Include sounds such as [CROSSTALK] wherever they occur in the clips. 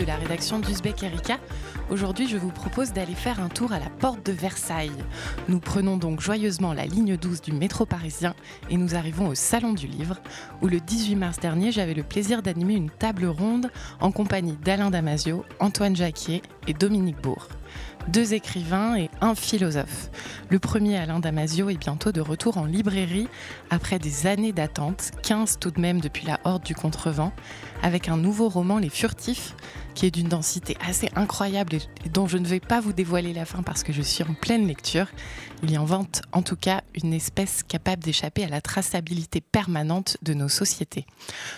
de la rédaction d'Uzbek Erika. Aujourd'hui, je vous propose d'aller faire un tour à la porte de Versailles. Nous prenons donc joyeusement la ligne 12 du métro parisien et nous arrivons au Salon du Livre, où le 18 mars dernier, j'avais le plaisir d'animer une table ronde en compagnie d'Alain Damasio, Antoine Jacquier et Dominique Bourg deux écrivains et un philosophe. Le premier, Alain Damasio, est bientôt de retour en librairie après des années d'attente, 15 tout de même depuis la Horde du Contrevent, avec un nouveau roman, Les Furtifs, qui est d'une densité assez incroyable et dont je ne vais pas vous dévoiler la fin parce que je suis en pleine lecture. Il y invente en tout cas une espèce capable d'échapper à la traçabilité permanente de nos sociétés.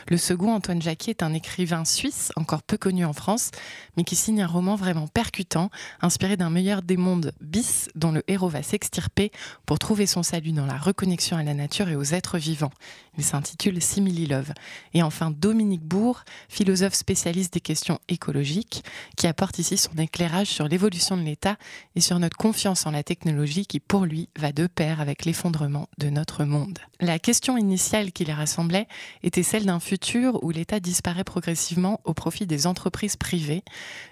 Le second, Antoine Jacquet, est un écrivain suisse, encore peu connu en France, mais qui signe un roman vraiment percutant, inspiré d'un meilleur des mondes bis, dont le héros va s'extirper pour trouver son salut dans la reconnexion à la nature et aux êtres vivants. Il s'intitule Simili Love. Et enfin, Dominique Bourg, philosophe spécialiste des questions écologiques, qui apporte ici son éclairage sur l'évolution de l'État et sur notre confiance en la technologie qui, pour lui, va de pair avec l'effondrement de notre monde. La question initiale qui les rassemblait était celle d'un futur où l'État disparaît progressivement au profit des entreprises privées.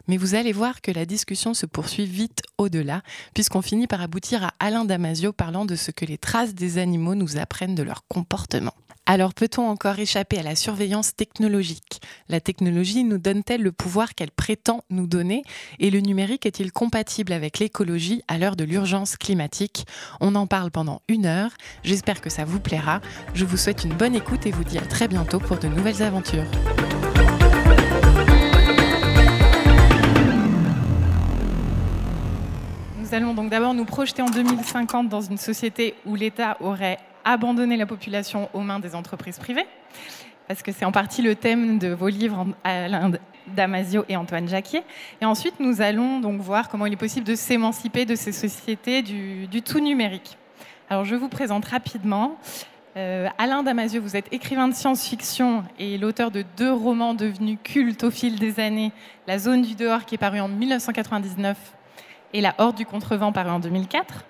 Mais vous allez voir que la discussion se poursuit vite au-delà, puisqu'on finit par aboutir à Alain Damasio parlant de ce que les traces des animaux nous apprennent de leur comportement. Alors peut-on encore échapper à la surveillance technologique? La technologie nous donne-t-elle le pouvoir qu'elle prétend nous donner? Et le numérique est-il compatible avec l'écologie à l'heure de l'urgence climatique? On en parle pendant une heure. J'espère que ça vous plaira. Je vous souhaite une bonne écoute et vous dis à très bientôt pour de nouvelles aventures. Nous allons donc d'abord nous projeter en 2050 dans une société où l'État aurait abandonner la population aux mains des entreprises privées, parce que c'est en partie le thème de vos livres, Alain Damasio et Antoine Jacquier. Et ensuite, nous allons donc voir comment il est possible de s'émanciper de ces sociétés du, tout numérique. Alors, je vous présente rapidement. Euh, Alain Damasio, vous êtes écrivain de science-fiction et l'auteur de deux romans devenus cultes au fil des années, La zone du dehors qui est paru en 1999 et La horde du contrevent paru en 2004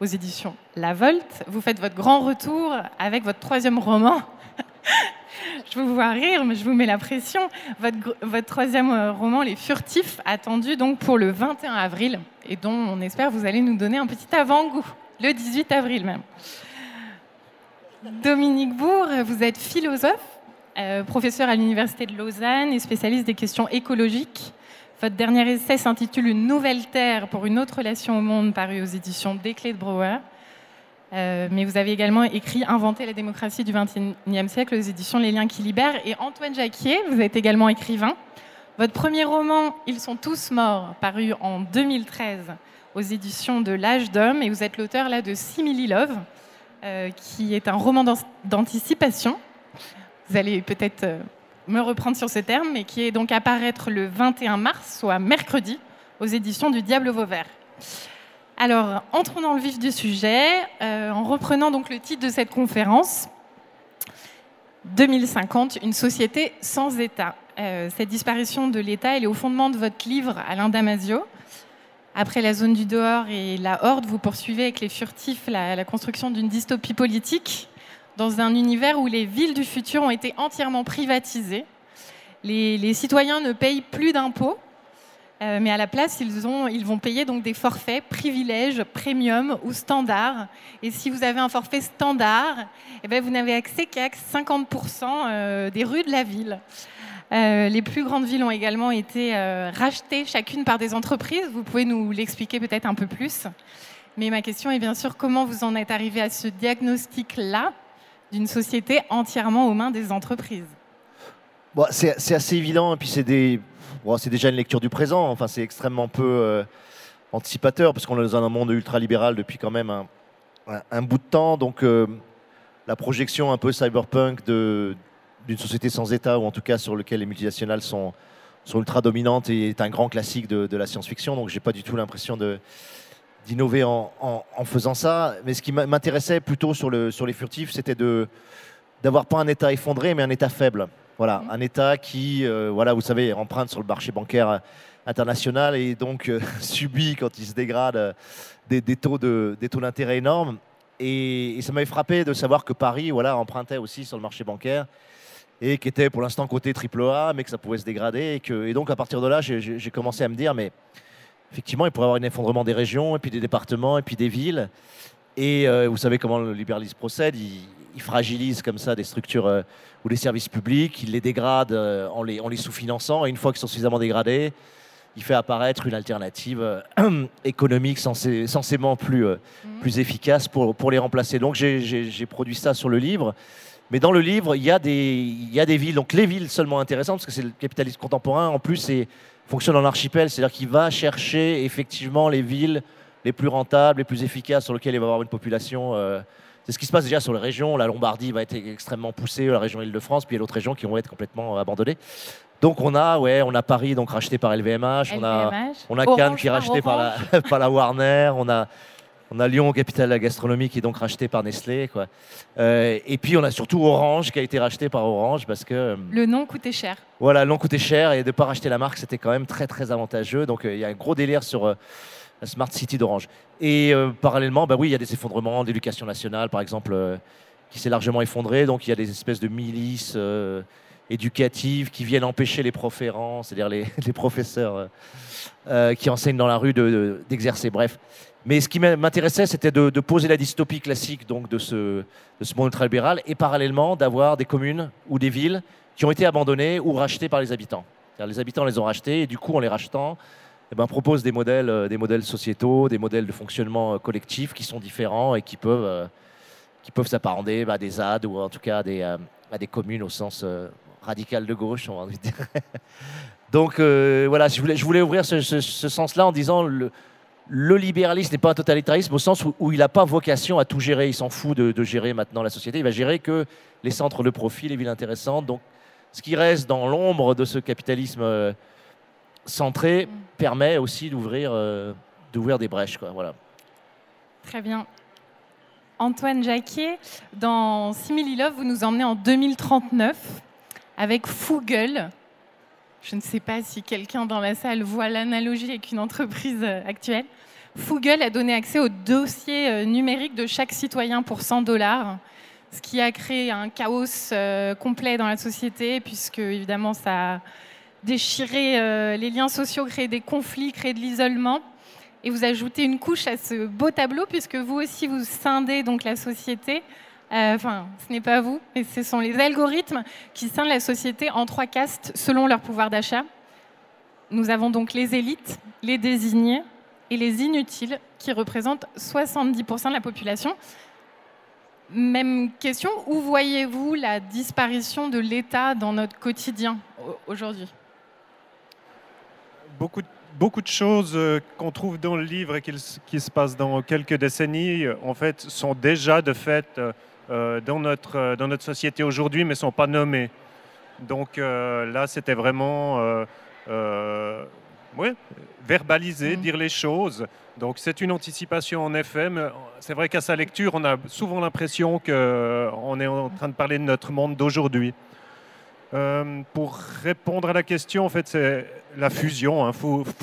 aux éditions La Volte. Vous faites votre grand retour avec votre troisième roman. [LAUGHS] je vous vois rire, mais je vous mets la pression. Votre, votre, troisième euh, roman, Les Furtifs, attendu donc pour le 21 avril, et dont on espère vous allez nous donner un petit avant-goût, le 18 avril même. Dominique Bourg, vous êtes philosophe, euh, professeur à l'Université de Lausanne et spécialiste des questions écologiques. Votre dernier essai s'intitule Une nouvelle terre pour une autre relation au monde, paru aux éditions Desclés de Brouwer. Euh, mais vous avez également écrit Inventer la démocratie du XXIe siècle aux éditions Les Liens qui libèrent. Et Antoine Jacquier, vous êtes également écrivain. Votre premier roman, Ils sont tous morts, paru en 2013 aux éditions de L'Âge d'Homme. Et vous êtes l'auteur là de Simili Love, qui est un roman d'anticipation. Vous allez peut-être euh, me reprendre sur ce terme, mais qui est donc à paraître le 21 mars, soit mercredi, aux éditions du Diable Vauvert. Alors, entrons dans le vif du sujet, euh, en reprenant donc le titre de cette conférence. 2050, une société sans État. Euh, cette disparition de l'État, elle est au fondement de votre livre, Alain Damasio. Après la zone du dehors et la horde, vous poursuivez avec les furtifs la, construction d'une dystopie politique dans un univers où les villes du futur ont été entièrement privatisées. Les, citoyens ne payent plus d'impôts, euh, mais à la place, ils, ont, ils vont payer donc des forfaits, privilèges, premium ou standard. Et si vous avez un forfait standard, eh bien, vous n'avez accès qu'à 50% euh, des rues de la ville. Euh, les plus grandes villes ont également été rachetées chacune par des entreprises. Vous pouvez nous l'expliquer peut-être un peu plus. Mais ma question est bien sûr comment vous en êtes arrivé à ce diagnostic-là d'une société entièrement aux mains des entreprises? Bon, C'est assez évident, et puis c'est déjà une lecture du présent, enfin c'est extrêmement peu euh, anticipateur, parce qu'on est dans un monde ultra-libéral depuis quand même un, bout de temps, donc euh, la projection un peu cyberpunk d'une société sans État, ou en tout cas sur lequel les multinationales sont, sont ultra dominantes, est un grand classique de, de la science-fiction, donc j'ai pas du tout l'impression de d'innover en, faisant ça. Mais ce qui m'intéressait plutôt sur, le, sur les furtifs, c'était de d'avoir pas un État effondré, mais un État faible. Voilà, mmh. un État qui, euh, voilà, vous savez, emprunte sur le marché bancaire international et donc [LAUGHS] subit quand il se dégrade des, taux de, des taux d'intérêt énormes. Et, ça m'avait frappé de savoir que Paris voilà, empruntait aussi sur le marché bancaire et qui était pour l'instant côté AAA, mais que ça pouvait se dégrader. Et, que, et donc à partir de là, j'ai commencé à me dire, mais effectivement, il pourrait y avoir un effondrement des régions, et puis des départements, et puis des villes. Et euh, vous savez comment le libéralisme procède, il, fragilise comme ça des structures euh, ou des services publics, il les dégrade euh, en les, en les sous-finançant, et une fois qu'ils sont suffisamment dégradés, il fait apparaître une alternative [CLEARS THROAT] économique censément plus, mmh. plus efficace pour, pour les remplacer. Donc j'ai produit ça sur le livre. Mais dans le livre, il y, a des, il y a des villes, donc les villes seulement intéressantes, parce que c'est le capitalisme contemporain, en plus, c'est fonctionne en archipel, c'est-à-dire qu'il va chercher effectivement les villes les plus rentables, les plus efficaces, sur lesquelles il va avoir une population. Euh, c'est ce qui se passe déjà sur les régions. La Lombardie va être extrêmement poussée, la région Île-de-France, puis il y a d'autres régions qui vont être complètement abandonnées. Donc on a, ouais, on a Paris donc racheté par LVMH, on a, on a Cannes qui est racheté par la, [LAUGHS] par la Warner, on a, on a Lyon, capitale de la gastronomie, qui est donc racheté par Nestlé. Quoi. Euh, et puis on a surtout Orange, qui a été racheté par Orange parce que... Euh, le nom coûtait cher. Voilà, le nom coûtait cher et de ne pas racheter la marque, c'était quand même très très avantageux. Donc euh, il y a un gros délire sur la Smart City d'Orange. Et parallèlement, bah oui, il y a des effondrements d'éducation nationale, par exemple, qui s'est largement effondré. Donc il y a des espèces de milices éducatives qui viennent empêcher les proférents, c'est-à-dire les, [LAUGHS] les professeurs qui enseignent dans la rue d'exercer. Bref. Mais ce qui m'intéressait, c'était de, poser la dystopie classique donc, de, ce, de ce monde ultralibéral et parallèlement d'avoir des communes ou des villes qui ont été abandonnées ou rachetées par les habitants. Les habitants les ont rachetées et du coup, en les rachetant, eh ben, propose des modèles, euh, des modèles sociétaux, des modèles de fonctionnement euh, collectif qui sont différents et qui peuvent, euh, peuvent s'apparenter à des ZAD ou en tout cas à des, communes au sens radical de gauche. [LAUGHS] Donc voilà, je voulais, je voulais ouvrir ce, ce sens-là en disant le, le libéralisme n'est pas un totalitarisme au sens où, il n'a pas vocation à tout gérer. Il s'en fout de, gérer maintenant la société. Il va gérer que les centres de profit, les villes intéressantes. Donc, ce qui reste dans l'ombre de ce capitalisme euh, centré mm. permet aussi d'ouvrir euh, d'ouvrir des brèches. Quoi. Voilà. Très bien. Antoine Jacquier, dans Simili Love, vous nous emmenez en 2039 avec Fougle, je ne sais pas si quelqu'un dans la salle voit l'analogie avec une entreprise euh, actuelle. Foogle a donné accès au dossier euh, numérique de chaque citoyen pour 100 dollars, ce qui a créé un chaos euh, complet dans la société, puisque évidemment ça a déchiré les liens sociaux, créé des conflits, créé de l'isolement. Et vous ajoutez une couche à ce beau tableau, puisque vous aussi vous scindez donc la société enfin, ce n'est pas vous, mais ce sont les algorithmes qui scindent la société en trois castes selon leur pouvoir d'achat. Nous avons donc les élites, les désignés et les inutiles qui représentent 70% de la population. Même question, où voyez-vous la disparition de l'État dans notre quotidien aujourd'hui? Beaucoup, de choses euh, qu'on trouve dans le livre et qui, qui, se passent dans quelques décennies, en fait, sont déjà de fait euh, euh, dans, notre, euh, dans notre société aujourd'hui, mais ne sont pas nommés. Donc euh, là, c'était vraiment ouais, verbaliser, mm. dire les choses. Donc c'est une anticipation en effet, mais c'est vrai qu'à sa lecture, on a souvent l'impression qu'on est en train de parler de notre monde d'aujourd'hui. Pour répondre à la question, en fait, c'est la fusion, hein,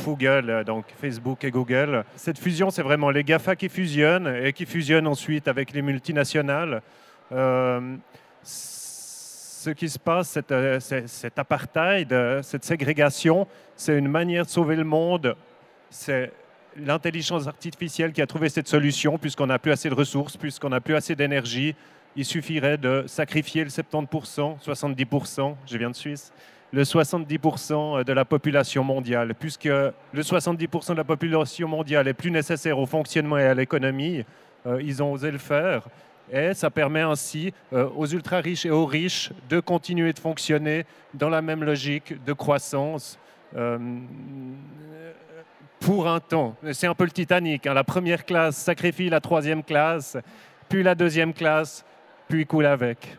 Google, donc Facebook et Google. Cette fusion, c'est vraiment les GAFA qui fusionnent et qui fusionnent ensuite avec les multinationales. Euh, ce qui se passe, cet, euh, cet apartheid, euh, cette ségrégation, c'est une manière de sauver le monde. C'est l'intelligence artificielle qui a trouvé cette solution, puisqu'on n'a plus assez de ressources, puisqu'on n'a plus assez d'énergie. Il suffirait de sacrifier le 70%, 70%, je viens de Suisse, le 70% de la population mondiale, puisque le 70% de la population mondiale est plus nécessaire au fonctionnement et à l'économie. ils ont osé le faire. Et ça permet ainsi euh, aux ultra-riches et aux riches de continuer de fonctionner dans la même logique de croissance euh, pour un temps. C'est un peu le Titanic. Hein. La première classe sacrifie la troisième classe, puis la deuxième classe, puis coule avec.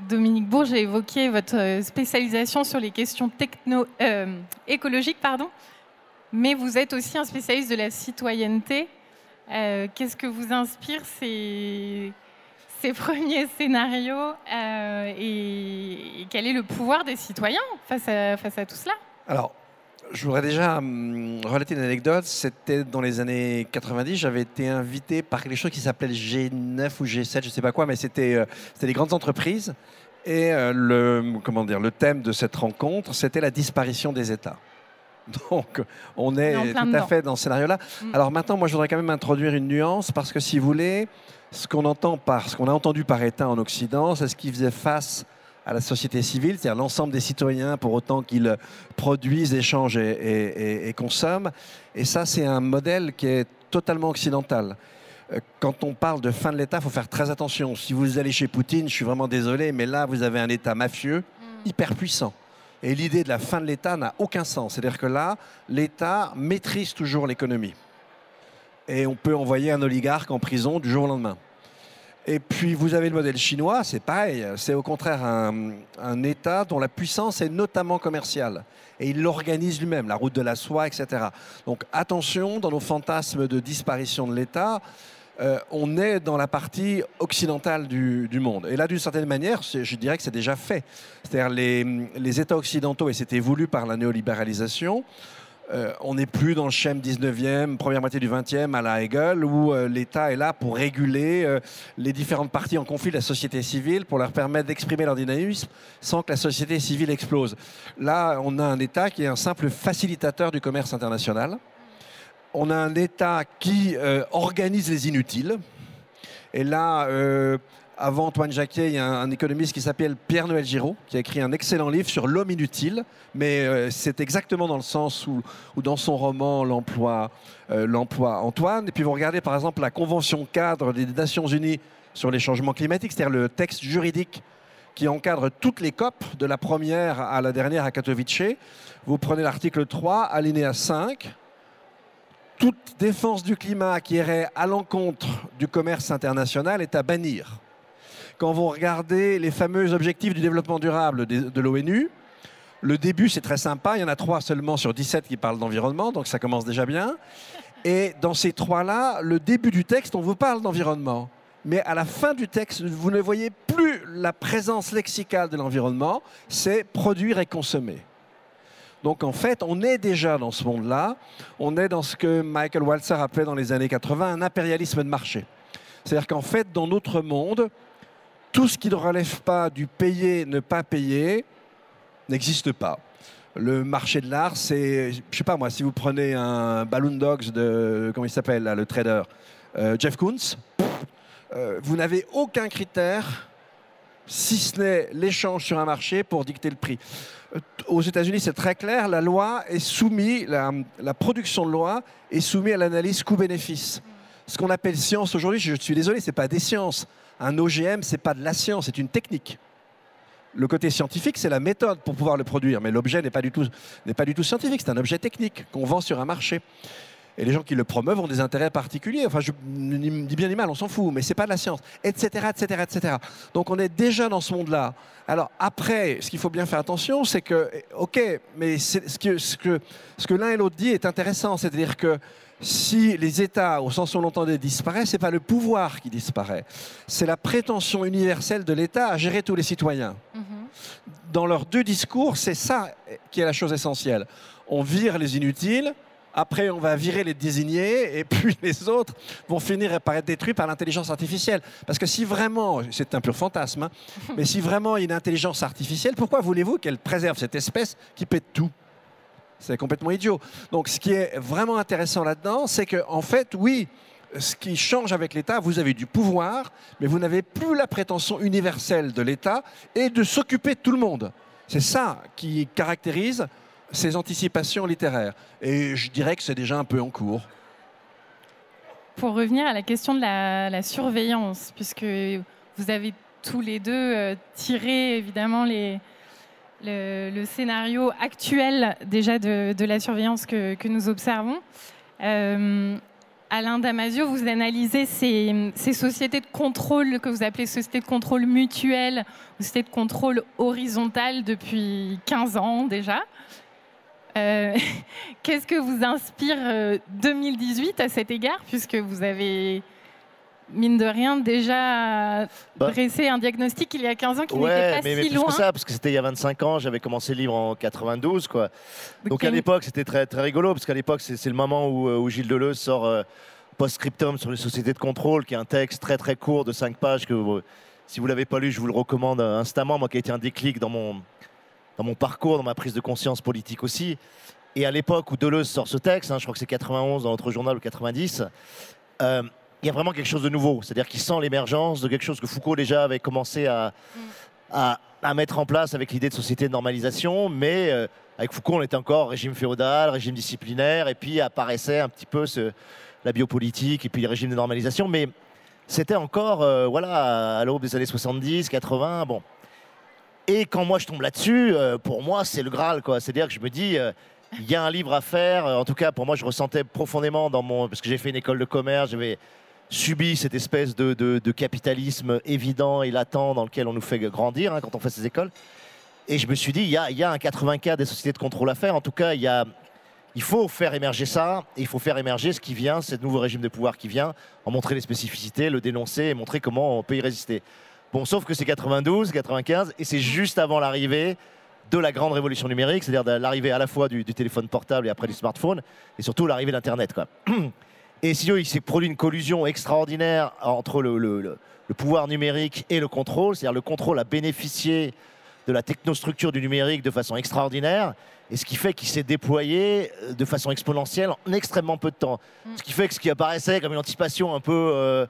Dominique Bourges a évoqué votre spécialisation sur les questions techno, euh, écologiques, pardon, mais vous êt aussi un spécialiste de la citoyenneté. Euh, qu'est-ce que vous inspire ces, ces [LAUGHS] premiers scénarios euh, et, quel est le pouvoir des citoyens face à, face à tout cela? Alors, je voudrais déjà hum, relater une anecdote. C'était dans les années 90. J'avais été invité par quelque chose qui s'appelait G9 ou G7, je ne sais pas quoi, mais c'était euh, les grandes entreprises. Et euh, le, comment dire, le thème de cette rencontre, c'était la disparition des États. [LAUGHS] Donc, on est tout à dedans. fait dans ce scénario-là. Mm. Alors maintenant, moi, je voudrais quand même introduire une nuance parce que, si vous voulez, ce qu'on entend par, ce qu'on a entendu par État en Occident, c'est ce qui faisait face à la société civile, c'est-à-dire l'ensemble des citoyens, pour autant qu'ils produisent, échangent et, et- et- et consomment. Et ça, c'est un modèle qui est totalement occidental. Euh, Quand on parle de fin de l'État, il faut faire très attention. Si vous allez chez Poutine, je suis vraiment désolé, mais là, vous avez un État mafieux hyper puissant. Et l'idée de la fin de l'État n'a aucun sens. C'est-à-dire que là, l'État maîtrise toujours l'économie. Et on peut envoyer un oligarque en prison du jour au lendemain. Et puis vous avez le modèle chinois, c'est pareil. C'est au contraire un, État dont la puissance est notamment commerciale. Et il l'organise lui-même, la route de la soie, etc. Donc attention, dans nos fantasmes de disparition de l'État, euh, on est dans la partie occidentale du, monde. Et là, d'une certaine manière, je dirais que c'est déjà fait. C'est-à-dire les, les États occidentaux, et c'était voulu par la néolibéralisation, euh, on n'est plus dans le schéma 19e, première moitié du 20e à la Hegel, où euh, l'État est là pour réguler euh, les différentes parties en conflit de la société civile, pour leur permettre d'exprimer leur dynamisme sans que la société civile explose. Là, on a un État qui est un simple facilitateur du commerce international. On a un État qui organise les inutiles. Et là, avant Antoine Jacquet, il y a un, économiste qui s'appelle Pierre-Noël Giraud, qui a écrit un excellent livre sur l'homme inutile. Mais euh, c'est exactement dans le sens où, où dans son roman, l'emploi euh, l'emploi Antoine. Et puis vous regardez par exemple la Convention cadre des Nations Unies sur les changements climatiques, c'est-à-dire le texte juridique qui encadre toutes les COP, de la première à la dernière à Katowice. Vous prenez l'article 3, alinéa 5. Toute défense du climat qui irait à l'encontre du commerce international est à bannir. Quand vous regardez les fameux objectifs du développement durable de, l'ONU, le début c'est très sympa, il y en a trois seulement sur 17 qui parlent d'environnement, donc ça commence déjà bien. Et dans ces trois-là, le début du texte, on vous parle d'environnement. Mais à la fin du texte, vous ne voyez plus la présence lexicale de l'environnement, c'est produire et consommer. Donc en fait, on est déjà dans ce monde-là. On est dans ce que Michael Walzer appelait dans les années 80 un impérialisme de marché. C'est-à-dire qu'en fait, dans notre monde, tout ce qui ne relève pas du payer, ne pas payer, n'existe pas. Le marché de l'art, c'est, je sais pas moi, si vous prenez un Balloon Dogs de, comment il s'appelle, le trader, euh, Jeff Koons, euh, vous n'avez aucun critère si ce n'est l'échange sur un marché pour dicter le prix. Euh, Aux États-Unis, c'est très clair, la loi est soumise, la, la production de loi est soumise à l'analyse coût-bénéfice. Ce qu'on appelle science aujourd'hui, je suis désolé, c'est pas des sciences. Un OGM, c'est pas de la science, c'est une technique. Le côté scientifique, c'est la méthode pour pouvoir le produire, mais l'objet n'est pas, du tout- pas du tout scientifique, c'est un objet technique qu'on vend sur un marché. Et les gens qui le promeuvent ont des intérêts particuliers. Enfin, je ni dis bien ni mal, on s'en fout, mais c'est pas de la science, etc., etc., etc. Donc, on est déjà dans ce monde-là. Alors après, ce qu'il faut bien faire attention, c'est que, ok, mais ce que, ce que, ce que l'un et l'autre dit est intéressant, c'est-à-dire que si les États, au sens où on l'entendait, disparaissent, c'est pas le pouvoir qui disparaît, c'est la prétention universelle de l'État à gérer tous les citoyens Mhm. dans leurs deux discours, c'est ça qui est la chose essentielle. On vire les inutiles, après on va virer les désignés, et [LAUGHS] puis les autres vont finir par être détruits par l'intelligence artificielle. Parce que si vraiment, c'est un pur fantasme, hein, [LAUGHS] mais si vraiment il y a une intelligence artificielle, pourquoi voulez-vous qu'elle préserve cette espèce qui pète tout? C'est complètement idiot. Donc, ce qui est vraiment intéressant là-dedans, c'est que, en fait, oui, ce qui change avec l'État, vous avez du pouvoir, mais vous n'avez plus la prétention universelle de l'État et de s'occuper de tout le monde. C'est ça qui caractérise ces anticipations littéraires. Et je dirais que c'est déjà un peu en cours. Pour revenir à la question de la, la surveillance, puisque vous avez tous les deux euh, tiré évidemment les, le, scénario actuel déjà de, la surveillance que, nous observons. Euh, Alain Damasio, vous analysez ces, sociétés de contrôle que vous appelez sociétés de contrôle mutuel sociétés de contrôle horizontal depuis 15 ans déjà. Euh, [LAUGHS] Qu'est-ce que vous inspire euh, 2018 à cet égard, puisque vous avez mine de rien, déjà Bah. dressé un diagnostic il y a 15 ans qui n'était pas mais, mais si plus loin. que ça, parce que c'était il y a 25 ans, j'avais commencé le livre en 92, quoi. Donc à l'époque, c'était très, très rigolo, parce qu'à l'époque, c'est le moment où, euh, où Gilles Deleuze sort euh, Post-Scriptum sur les sociétés de contrôle, qui est un texte très très court de 5 pages que euh, si vous l'avez pas lu, je vous le recommande instamment, moi qui a été un déclic dans mon, dans mon parcours, dans ma prise de conscience politique aussi. Et à l'époque où Deleuze sort ce texte, hein, je crois que c'est 91 dans notre journal ou 90, euh, il y a vraiment quelque chose de nouveau. C'est-à-dire qu'il sent l'émergence de quelque chose que Foucault déjà avait commencé à, à, à mettre en place avec l'idée de société de normalisation, mais euh, avec Foucault, on était encore régime féodal, régime disciplinaire, et puis apparaissait un petit peu ce- la biopolitique et puis les régimes de normalisation, mais c'était encore euh, voilà, à l'aube des années 70, 80, bon. Et quand moi je tombe là-dessus, euh, pour moi c'est le Graal, quoi. C'est-à-dire que je me dis, il y a un livre à faire. En tout cas, pour moi, je ressentais profondément dans mon, parce que j'ai fait une école de commerce, j'avais subi cette espèce de, de- capitalisme évident et latent dans lequel on nous fait grandir hein, quand on fait ces écoles. Et je me suis dit, il y a, y a un 84 des sociétés de contrôle à faire. En tout cas, il, y a, il faut faire émerger ça. Et il faut faire émerger ce qui vient, ce nouveau régime de pouvoir qui vient, en montrer les spécificités, le dénoncer et montrer comment on peut y résister. Bon, sauf que c'est 92, 95, et c'est juste avant l'arrivée de la grande révolution numérique, c'est-à-dire l'arrivée à la fois du, du téléphone portable et après du smartphone, et surtout l'arrivée d'Internet. [CLEARS THROAT] Et sinon, il s'est produit une collusion extraordinaire entre le, le- le- le pouvoir numérique et le contrôle. C'est-à-dire le contrôle a bénéficié de la technostructure du numérique de façon extraordinaire, et ce qui fait qu'il s'est déployé euh, de façon exponentielle en extrêmement peu de temps. Mm. Ce qui fait que ce qui apparaissait comme une anticipation un peu, euh,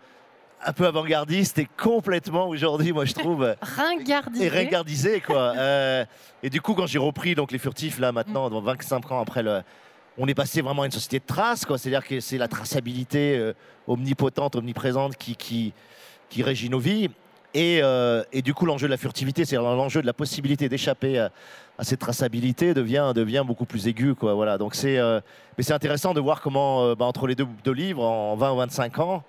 un peu avant-gardiste est complètement aujourd'hui, moi je trouve, euh, [LAUGHS] Ringardisé. et regardisé quoi. Euh, et du coup, quand j'ai repris donc les furtifs là maintenant, dans 25 ans après le, on est passé vraiment à une société de traces quoi. C'est-à-dire que c'est la traçabilité euh, omnipotente, omniprésente qui, qui qui régit nos vies. Et, euh, et du coup, l'enjeu de la furtivité, c'est l'enjeu de la possibilité d'échapper à, cette traçabilité devient, devient beaucoup plus aigu. Quoi, voilà. Donc c'est, euh, mais c'est intéressant de voir comment, bah, entre les deux, deux livres, en 20 ou 25 ans,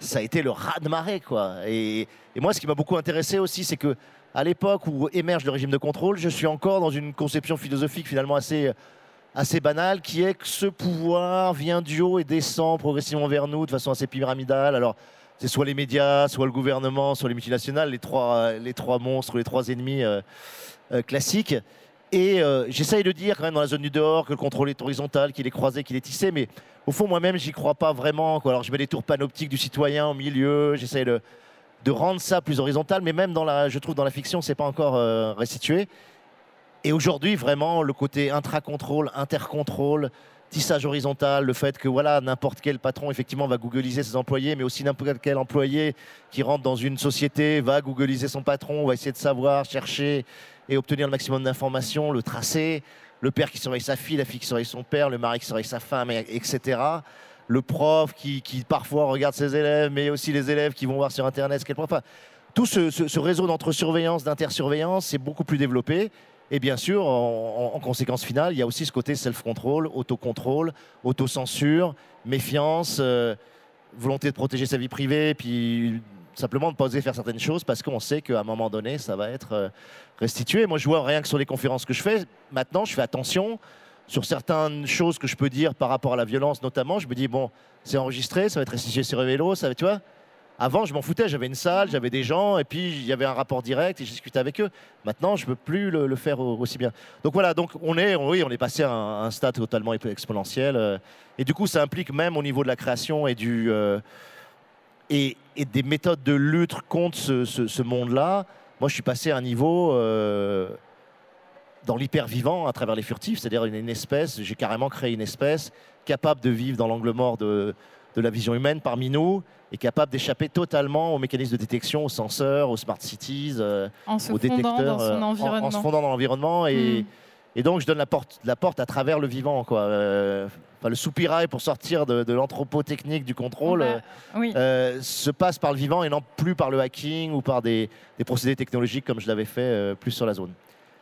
ça a été le raz-de-marée. Quoi. Et, et moi, ce qui m'a beaucoup intéressé aussi, c'est que à l'époque où émerge le régime de contrôle, je suis encore dans une conception philosophique finalement assez, assez banale, qui est que ce pouvoir vient du haut et descend progressivement vers nous de façon assez pyramidale. Alors, c'est soit les médias, soit le gouvernement, soit les multinationales, les trois, les trois monstres, les trois ennemis euh, euh, classiques. Et euh, j'essaye de dire quand même dans la zone du dehors que le contrôle est horizontal, qu'il est croisé, qu'il est tissé, mais au fond moi-même j'y crois pas vraiment. Quoi. Alors je mets des tours panoptiques du citoyen au milieu, j'essaye de, de rendre ça plus horizontal, mais même dans la, je trouve dans la fiction c'est pas encore restitué. Et aujourd'hui vraiment le côté intra-contrôle, inter-contrôle, tissage horizontal, le fait que voilà n'importe quel patron effectivement va googliser ses employés, mais aussi n'importe quel employé qui rentre dans une société va googliser son patron, va essayer de savoir, chercher et obtenir le maximum d'informations, le tracer. Le père qui surveille sa fille, la fille qui surveille son père, le mari qui surveille sa femme, et- etc. Le prof qui, parfois regarde ses élèves, mais aussi les élèves qui vont voir sur Internet ce qu'est le prof. Enfin, tout ce réseau d'entre-surveillance, d'intersurveillance, c'est beaucoup plus développé. Et bien sûr, en, en- en conséquence finale, il y a aussi ce côté self-control, autocontrôle, autocensure, méfiance, euh, volonté de protéger sa vie privée, puis simplement de pas oser faire certaines choses parce qu'on sait qu'à un moment donné, ça va être euh, restitué. Moi, je vois rien que sur les conférences que je fais. Maintenant, je fais attention sur certaines choses que je peux dire par rapport à la violence, notamment. Je me dis, bon, c'est enregistré, ça va être restitué sur Vélo, ça va, tu vois. Avant, je m'en foutais, j'avais une salle, j'avais des gens, et puis il y avait un rapport direct et je discutais avec eux. Maintenant, je ne peux plus le, faire au- aussi bien. Donc voilà, donc on est, oui, on est passé à un, stade totalement exponentiel. euh, et du coup, ça implique même au niveau de la création et, euh, des méthodes de lutte contre ce, monde-là. Moi, je suis passé à un niveau euh, dans l'hyper vivant à travers les furtifs, c'est-à-dire une espèce, j'ai carrément créé une espèce capable de vivre dans l'angle mort de, de la vision humaine parmi nous et capable d'échapper totalement aux mécanismes de détection, aux senseurs, aux smart cities, euh, aux détecteurs, euh, en- se fondant dans l'environnement et, Mm. et donc je donne la porte, la porte à travers le vivant, quoi. Euh, enfin, le soupirail pour sortir de, de l'anthropotechnique du contrôle. On euh, oui. euh, se passe par le vivant et non plus par le hacking ou par des, des procédés technologiques comme je l'avais fait euh, plus sur la zone.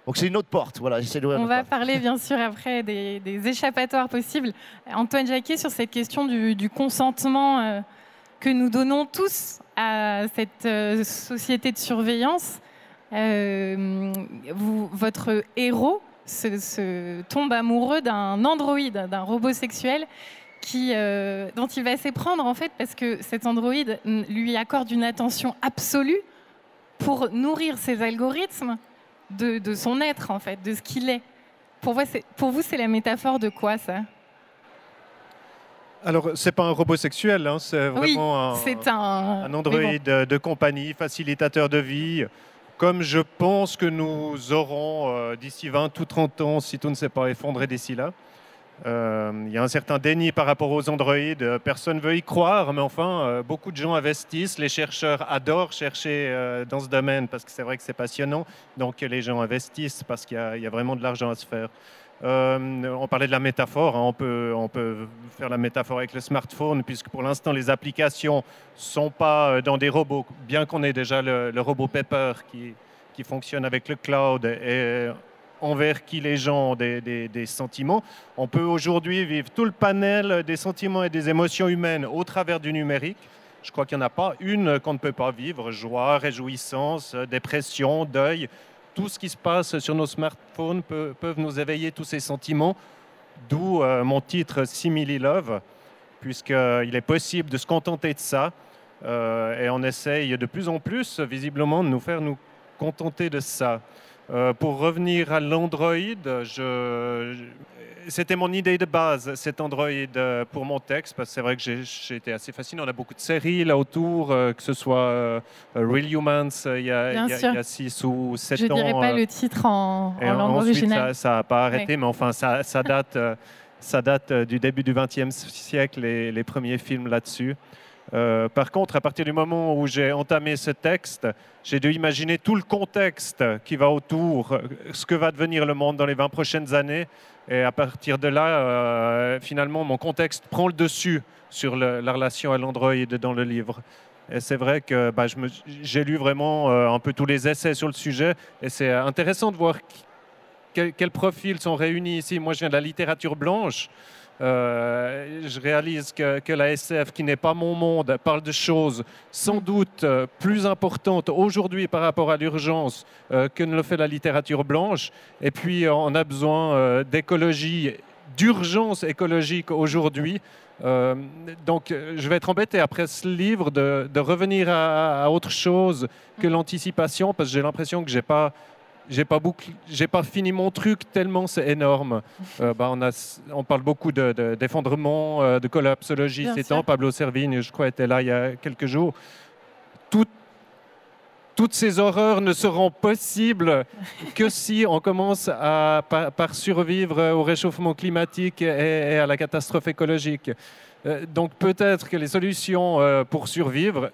Donc c'est une autre porte. Voilà, On va porte. parler bien sûr après des, des échappatoires possibles. Antoine Jacquet, sur cette question du, du consentement euh, que nous donnons tous à cette euh, société de surveillance, euh, vous- votre héros se, se tombe amoureux d'un androïde, d'un robot sexuel qui, dont il va s'éprendre en fait parce que cet androïde lui accorde une attention absolue pour nourrir ses algorithmes de, de son être en fait, de ce qu'il est. Pour vous, c'est, pour vous, c'est la métaphore de quoi ça? Alors, c'est pas un robot sexuel, hein, c'est Oui, vraiment un, c'est un, un androïde de compagnie, facilitateur de vie, comme je pense que nous aurons euh, d'ici 20 ou 30 ans, si tout ne s'est pas effondré d'ici là. Euh, Il y a un certain déni par rapport aux androïdes. Euh, Personne ne veut y croire, mais enfin, euh, beaucoup de gens investissent. Les chercheurs adorent chercher dans ce domaine parce que c'est vrai que c'est passionnant. Donc les gens investissent parce qu'il y, a- vraiment de l'argent à se faire. On parlait de la métaphore, hein. on, peut, faire la métaphore avec le smartphone, puisque pour l'instant les applications ne sont pas dans des robots, bien qu'on ait déjà le, robot Pepper qui, qui fonctionne avec le cloud envers qui les gens ont des, des- sentiments. On peut aujourd'hui vivre tout le panel des sentiments et des émotions humaines au travers du numérique. Je crois qu'il n'y en a pas une qu'on ne peut pas vivre. Joie, réjouissance, euh, dépression, deuil. Tout ce qui se passe sur nos smartphones peut, peuvent nous éveiller tous ces sentiments. D'où euh, mon titre Simili Love, puisqu'il est possible de se contenter de ça. Euh, et on essaye de plus en plus, visiblement, de nous faire nous contenter de ça. Euh, pour revenir à l'Android, je- c'était mon idée de base, cet Android euh, pour mon texte, parce que c'est vrai que j'ai été assez fasciné. On a beaucoup de séries là autour, euh, que ce soit euh, Real Humans il y a- Bien il y a- sûr. il y a 6 ou 7 Je ans. dirais pas le titre en, en langue ensuite, originale. ça n'a pas arrêté, mais enfin, ça, ça date, ça date du début du XXe siècle, les, les premiers films là-dessus. Euh, par contre, à partir du moment où j'ai entamé ce texte, j'ai dû imaginer tout le contexte qui va autour, euh, ce que va devenir le monde dans les 20 prochaines années. Et à partir de là, euh, finalement, mon contexte prend le dessus sur la relation à l'Android dans le livre. Et c'est vrai que bah, j'ai lu vraiment un peu tous les essais sur le sujet. Et c'est intéressant de voir quels profils sont réunis ici. Moi, je viens de la littérature blanche. Euh, je réalise que, la SF, qui n'est pas mon monde, parle de choses sans doute euh, plus importantes aujourd'hui par rapport à l'urgence euh, que ne le fait la littérature blanche. Et puis, on a besoin d'écologie, d'urgence écologique aujourd'hui. Donc, je vais être embêté après ce livre de, revenir à, autre chose que l'anticipation, parce que j'ai l'impression que j'ai pas j'ai pas bouclé- j'ai pas fini mon truc tellement c'est énorme. Euh, bah, on, a, on parle beaucoup de- de- d'effondrement, euh, de, collapsologie ces sûr. temps. Pablo Servigne, je crois, était là il y a quelques jours. Tout- toutes ces horreurs ne seront possibles que [LAUGHS] si on commence à, par, par survivre au réchauffement climatique et, et à la catastrophe écologique. Euh, donc peut-être que les solutions pour survivre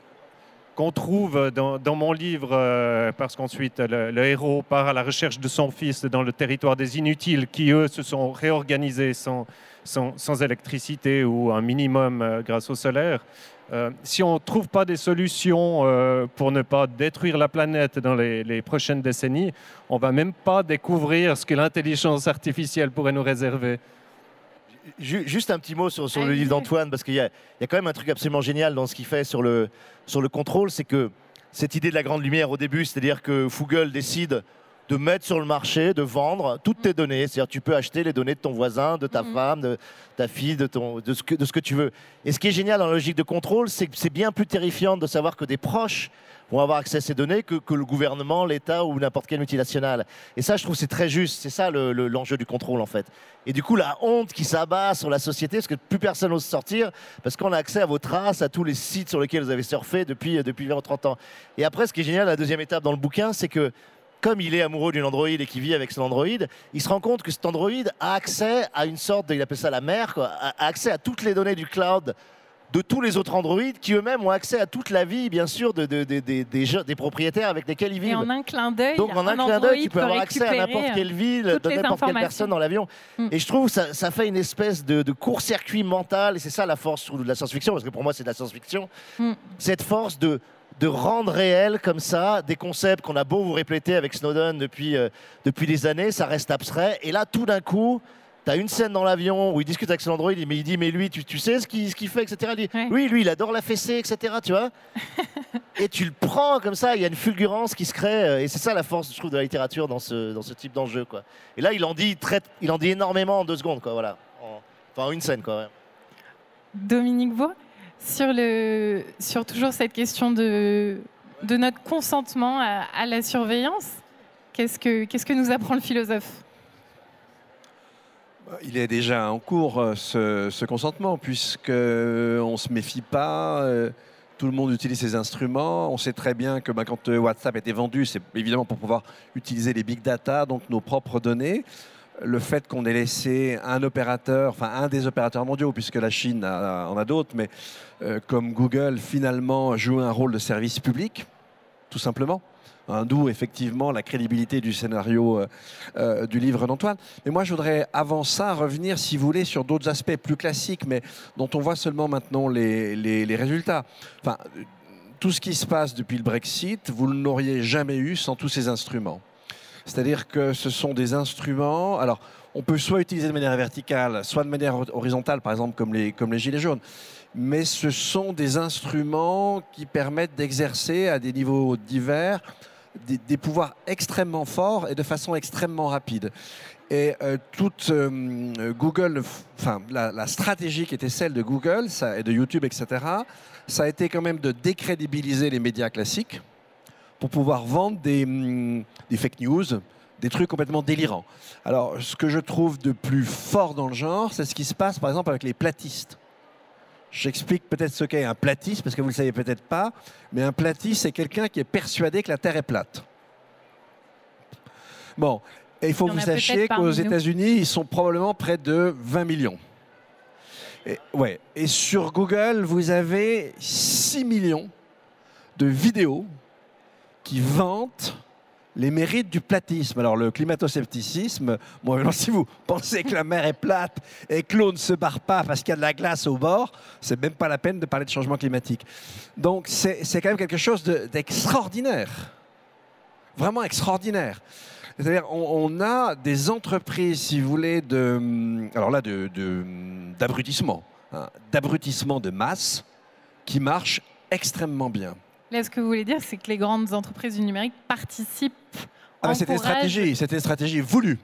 qu'on trouve dans, mon livre, euh, parce qu'ensuite le, héros part à la recherche de son fils dans le territoire des inutiles, qui eux se sont réorganisés sans, sans, électricité ou un minimum euh, grâce au solaire. Euh, si on ne trouve pas des solutions pour ne pas détruire la planète dans les, les prochaines décennies, on va même pas découvrir ce que l'intelligence artificielle pourrait nous réserver. Ju- Juste un petit mot sur, sur le livre d'Antoine, parce qu'il y, a il y a quand même un truc absolument génial dans ce qu'il fait sur le, sur le contrôle, c'est que cette idée de la grande lumière au début, c'est-à-dire que Google décide de mettre sur le marché, de vendre toutes tes données. C'est-à-dire tu peux acheter les données de ton voisin, de ta Mhm. femme, de ta fille, de, ton, de, ce que, de ce que tu veux. Et ce qui est génial dans la logique de contrôle, c'est que c'est bien plus terrifiant de savoir que des proches vont avoir accès à ces données que, que le gouvernement, l'État ou n'importe quelle multinationale. Et ça, je trouve, c'est très juste. C'est ça le- le- l'enjeu du contrôle, en fait. Et du coup, la honte qui s'abat sur la société, parce que plus personne n'ose sortir, parce qu'on a accès à vos traces, à tous les sites sur lesquels vous avez surfé depuis, depuis 20 ou 30 ans. Et après, ce qui est génial, la deuxième étape dans le bouquin, c'est que comme il est amoureux d'une Android et qu'il vit avec son Android, il se rend compte que cet Android a accès à une sorte, de, il appelle ça la mère, quoi, a accès à toutes les données du cloud de tous les autres Android qui eux-mêmes ont accès à toute la vie, bien sûr, de, de- de- des- propriétaires avec lesquels ils Et vivent. en un clin d'œil, Donc en un clin d'œil, tu peux peut avoir accès à récupérer, n'importe quelle ville, de n'importe quelle personne dans l'avion. Mm. Et je trouve que ça, ça fait une espèce de, court-circuit mental, et c'est ça la force de la science-fiction, parce que pour moi c'est de la science-fiction, Mm. cette force de, de rendre réel comme ça des concepts qu'on a beau vous répéter avec Snowden depuis, euh, depuis des années, ça reste abstrait. Et là, tout d'un coup, tu as une scène dans l'avion où il discute avec son Android, mais il dit Mais lui, tu, tu sais ce qu'il fait, etc. Il dit, Ouais. Oui, lui, il adore la fessée, etc. Tu vois [LAUGHS] Et tu le prends comme ça, il y a une fulgurance qui se crée, euh, et c'est ça la force, je trouve, de la littérature dans ce, dans ce type d'enjeu. quoi. Et là, il en, dit très, il en dit énormément en deux secondes, quoi, voilà. En- enfin, en une scène, quoi. ouais. Dominique Vaux, sur, le, sur toujours cette question de, de notre consentement à, la surveillance, qu'est-ce que, que nous apprend le philosophe? Il est déjà en cours euh, ce, consentement, puisqu'on ne se méfie pas, euh, tout le monde utilise ces instruments. On sait très bien que bah, quand euh, WhatsApp été vendu, c'est évidemment pour pouvoir utiliser les big data, donc nos propres données le fait qu'on ait laissé un opérateur, enfin un des opérateurs mondiaux, puisque la Chine en a d'autres, mais euh, comme Google finalement joue un rôle de service public, tout simplement. D'où effectivement la crédibilité du scénario euh, euh, du livre d'Antoine. Mais moi, je voudrais avant ça revenir, si vous voulez, sur d'autres aspects plus classiques, mais dont on voit seulement maintenant les, résultats. Tout ce qui se passe depuis le Brexit, vous ne l'auriez jamais eu sans tous ces instruments. C'est-à-dire que ce sont des instruments. Alors, on peut soit utiliser de manière verticale, soit de manière horizontale, par exemple comme les, comme les gilets jaunes. Mais ce sont des instruments qui permettent d'exercer à des niveaux divers des, pouvoirs extrêmement forts et de façon extrêmement rapide. Et euh, toute euh, Google, enfin la, stratégie qui était celle de Google et de YouTube, etc., ça a été quand même de décrédibiliser les médias classiques pour pouvoir vendre hum, des, fake news, des trucs complètement délirants. Alors, ce que je trouve de plus fort dans le genre, c'est ce qui se passe par exemple avec les platistes. J'explique peut-être ce qu'est un platiste, parce que vous ne le savez peut-être pas, mais un platiste, c'est quelqu'un qui est persuadé que la Terre est plate. Bon, et il faut que vous sachiez qu'aux États-Unis, ils sont probablement près de 20 millions. Et, ouais. et sur Google, vous avez 6 millions de vidéos qui vante les mérites du platisme. Alors le climato-scepticisme, si vous pensez que la mer est plate et que l'eau ne se barre pas parce qu'il y a de la glace au bord, c'est même pas la peine de parler de changement climatique. Donc c'est quand même quelque chose d'extraordinaire. Vraiment extraordinaire. C'est-à-dire, on, a des entreprises, si vous voulez, alors là, d'abrutissement, hein, d'abrutissement de masse qui marchent extrêmement bien. Là, ce que vous voulez dire, c'est que les grandes entreprises du numérique participent. Ah, c'était une stratégie, c'était une stratégie voulue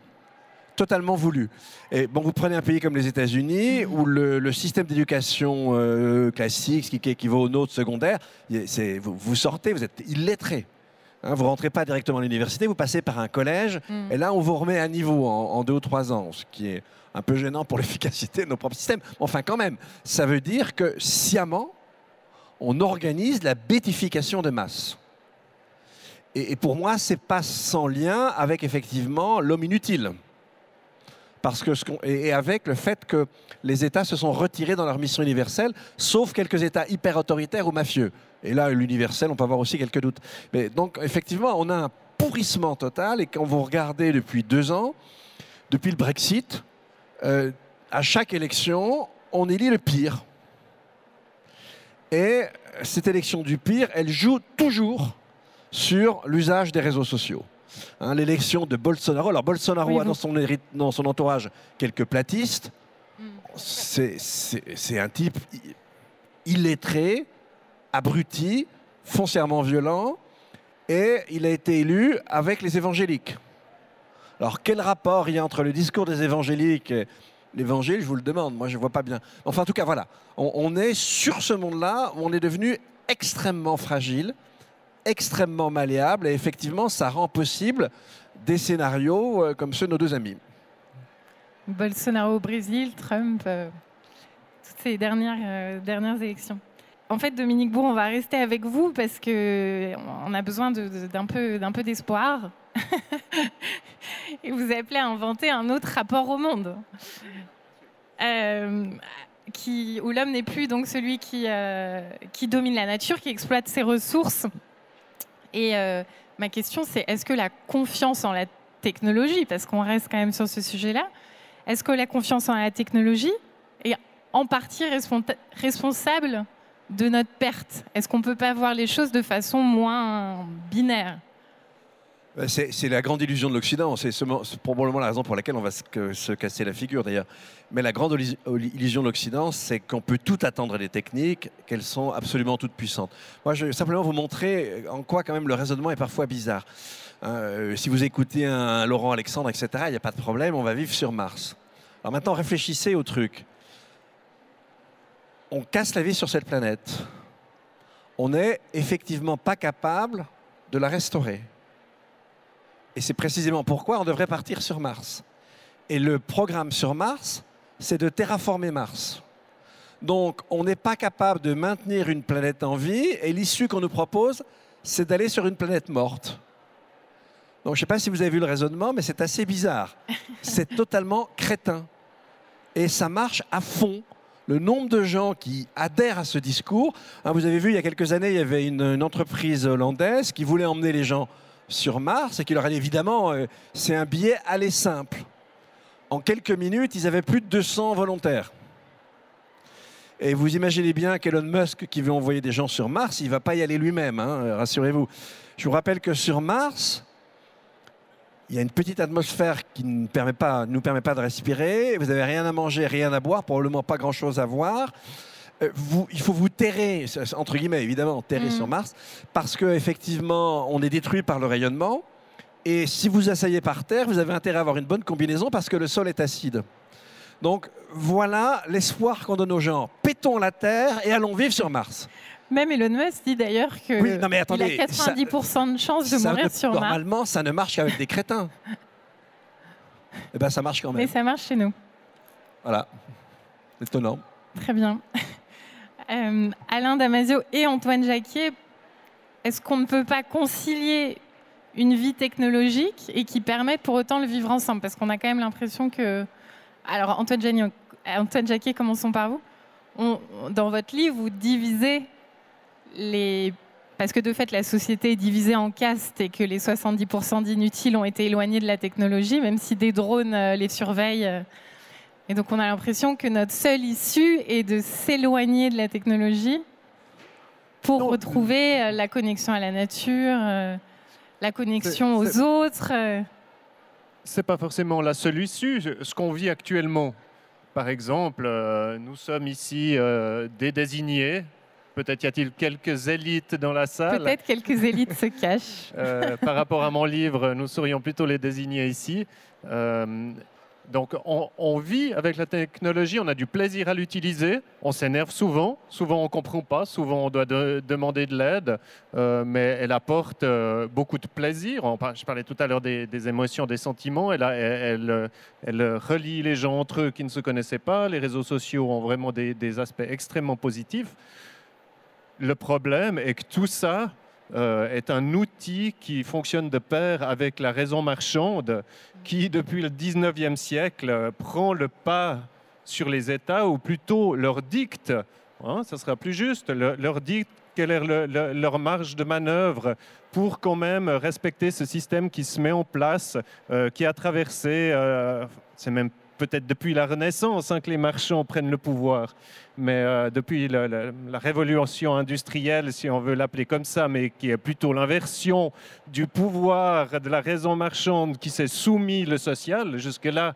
totalement voulue. Et bon, vous prenez un pays comme les États-Unis, où le, système d'éducation euh, classique, ce qui équivaut au nôtre secondaire, vous, vous, sortez, vous êtes illettré. Hein, vous rentrez pas directement à l'université, vous passez par un collège, mm. et là, on vous remet à niveau en, en, deux ou trois ans, ce qui est un peu gênant pour [LAUGHS] l'efficacité de nos propres systèmes. Enfin, quand même, ça veut dire que sciemment, on organise la bétification de masse. Et, pour moi, c'est pas sans lien avec effectivement l'homme inutile. Parce que et avec le fait que les États se sont retirés dans leur mission universelle, sauf quelques États hyper autoritaires ou mafieux. Et là, l'universel, on peut avoir aussi quelques doutes. Mais donc, effectivement, on a un pourrissement total. Et quand vous regardez depuis deux ans, depuis le Brexit, euh, à chaque élection, on élit le pire. Et cette élection du pire, elle joue toujours sur l'usage des réseaux sociaux. Hein, l'élection de Bolsonaro, alors Bolsonaro a dans son, dans son, entourage quelques platistes. C'est un type illettré, abruti, foncièrement violent, et il a été élu avec les évangéliques. Alors quel rapport il y a entre le discours des évangéliques l'évangile, je vous le demande, moi je ne vois pas bien. Enfin, en tout cas, voilà, on, est sur ce monde-là où on est devenu extrêmement fragile, extrêmement malléable, et effectivement, ça rend possible des scénarios euh, comme ceux de nos deux amis. Bolsonaro au Brésil, Trump, euh, toutes ces dernières, euh, dernières élections. En fait, Dominique Bourg, on va rester avec vous parce qu'on a besoin d'un peu, peu d'espoir. [LAUGHS] et vous appelez à inventer un autre rapport au monde. Euh, où l'homme n'est plus donc celui qui, euh, qui domine la nature, qui exploite ses ressources. Et euh, ma question, c'est est-ce que la confiance en la technologie, parce qu'on reste quand même sur ce sujet-là, est-ce que la confiance en la technologie est en partie responsable de notre perte? Est-ce qu'on ne peut pas voir les choses de façon moins binaire? C'est la grande illusion de l'Occident. C'est probablement la raison pour laquelle on va se, casser la figure d'ailleurs. Mais la grande illusion de l'Occident, c'est qu'on peut tout attendre des techniques, qu'elles sont absolument toutes puissantes. Moi, je vais simplement vous montrer en quoi quand même le raisonnement est parfois bizarre. Euh, si vous écoutez un Laurent Alexandre, etc., il n'y a pas de problème, on va vivre sur Mars. Alors maintenant, réfléchissez au truc. on casse la vie sur cette planète. On n'est effectivement pas capable de la restaurer. Et c'est précisément pourquoi on devrait partir sur Mars. Et le programme sur Mars, c'est de terraformer Mars. Donc, on n'est pas capable de maintenir une planète en vie, et l'issue qu'on nous propose, c'est d'aller sur une planète morte. Donc, je ne sais pas si vous avez vu le raisonnement, mais c'est assez bizarre. [LAUGHS] C'est totalement crétin. Et ça marche à fond. Le nombre de gens qui adhèrent à ce discours. Hein, vous avez vu, il y a quelques années, il y avait une, une entreprise hollandaise qui voulait emmener les gens sur Mars et qui leur a dit évidemment, euh, c'est un billet aller simple. En quelques minutes, ils avaient plus de 200 volontaires. Et vous imaginez bien qu'Elon Musk, qui veut envoyer des gens sur Mars, il ne va pas y aller lui-même, hein, rassurez-vous. Je vous rappelle que sur Mars, il y a une petite atmosphère qui ne permet pas, nous permet pas de respirer. Vous n'avez rien à manger, rien à boire, probablement pas grand-chose à voir. Euh, vous, il faut vous terrer, entre guillemets évidemment, terrer Mm. sur Mars, parce qu'effectivement, on est détruit par le rayonnement. Et si vous asseyez par terre, vous avez intérêt à avoir une bonne combinaison parce que le sol est acide. Donc voilà l'espoir qu'on donne aux gens. Pétons la Terre et allons vivre sur Mars. Même Elon Musk dit d'ailleurs que Oui, non, mais attendez, il a 90% de chances de mourir ne- sur Mars. normalement, ça ne marche qu'avec des crétins. [LAUGHS] Eh bien, ça marche quand Mais même. ça marche chez nous. Voilà. Étonnant. Très bien. Euh, Alain Damasio et Antoine Jacquier, est-ce qu'on ne peut pas concilier une vie technologique et qui permette pour autant le vivre ensemble? Parce qu'on a quand même l'impression que... Alors Antoine, Jagnon- Antoine Jacquier, commençons par vous. Dans votre livre, vous divisez les... Parce que de fait, la société est divisée en castes et que les 70% d'inutiles ont été éloignés de la technologie, même si des drones euh, les surveillent. Et donc on a l'impression que notre seule issue est de s'éloigner de la technologie pour Non. retrouver euh, la connexion à la nature, euh, la connexion aux autres. euh. C'est pas forcément la seule issue. Ce qu'on vit actuellement, par exemple, nous sommes ici des désignés. Peut-être y a-t-il quelques élites dans la salle. Peut-être quelques élites se cachent. Euh, par rapport à mon livre, nous serions plutôt les désignés ici. Euh, donc on, vit avec la technologie, on a du plaisir à l'utiliser, on s'énerve souvent, souvent on ne comprend pas, souvent on doit de- demander de l'aide, euh, mais elle apporte euh, beaucoup de plaisir. Je parlais tout à l'heure des, émotions, des sentiments, elle, elle, relie les gens entre eux qui ne se connaissaient pas, les réseaux sociaux ont vraiment des aspects extrêmement positifs. Le problème est que tout ça euh, est un outil qui fonctionne de pair avec la raison marchande qui, depuis le 19e siècle, prend le pas sur les États ou plutôt leur dicte, hein, ça sera plus juste, le- leur dicte quelle est le- le- leur marge de manœuvre pour quand même respecter ce système qui se met en place, euh, qui a traversé, euh, c'est même peut-être depuis la Renaissance hein, que les marchands prennent le pouvoir, mais euh, depuis la, la- la révolution industrielle, si on veut l'appeler comme ça, mais qui est plutôt l'inversion du pouvoir de la raison marchande qui s'est soumis le social. Jusque-là,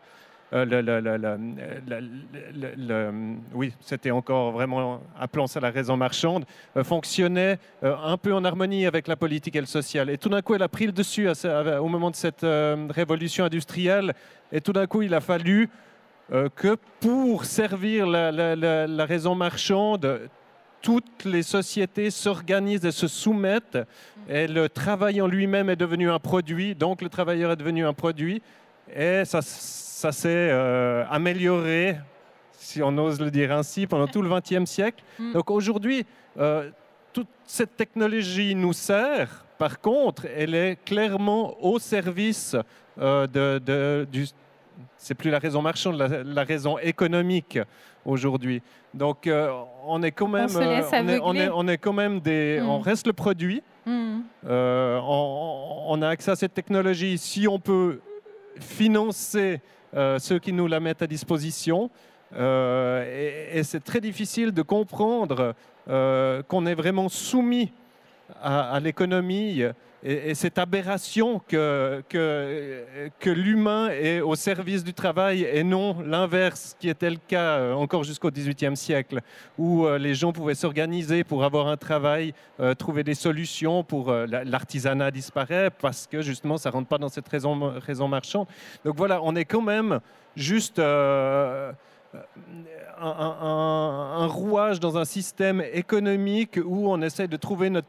euh, oui, c'était encore vraiment, appelons ça la raison marchande, euh, fonctionnait euh, un peu en harmonie avec la politique et le social. Et tout d'un coup, elle a pris le dessus au moment de cette révolution industrielle. Et tout d'un coup, il a fallu que pour servir la- la raison marchande, toutes les sociétés s'organisent et se soumettent. Et le travail en lui-même est devenu un produit. Donc, le travailleur est devenu un produit. Et ça, ça s'est euh, amélioré, si on ose le dire ainsi, pendant tout le XXe siècle. Mm. Donc aujourd'hui, euh, toute cette technologie nous sert. Par contre, elle est clairement au service euh, de, de- du... C'est plus la raison marchande, la, la raison économique aujourd'hui. Donc, euh, on est quand même, se laisse euh, on, est, on, est, on est quand même des, Mm. on reste le produit. Euh, on, on a accès à cette technologie si on peut financer euh, ceux qui nous la mettent à disposition. Euh, et c'est très difficile de comprendre euh, qu'on est vraiment soumis à l'économie et, et cette aberration que, l'humain est au service du travail et non l'inverse, qui était le cas euh, encore jusqu'au XVIIIe siècle, où euh, les gens pouvaient s'organiser pour avoir un travail, euh, trouver des solutions pour la- l'artisanat disparaît parce que justement ça rentre pas dans cette raison, marchande. Donc voilà, on est quand même juste un, un- un rouage dans un système économique où on essaie de trouver notre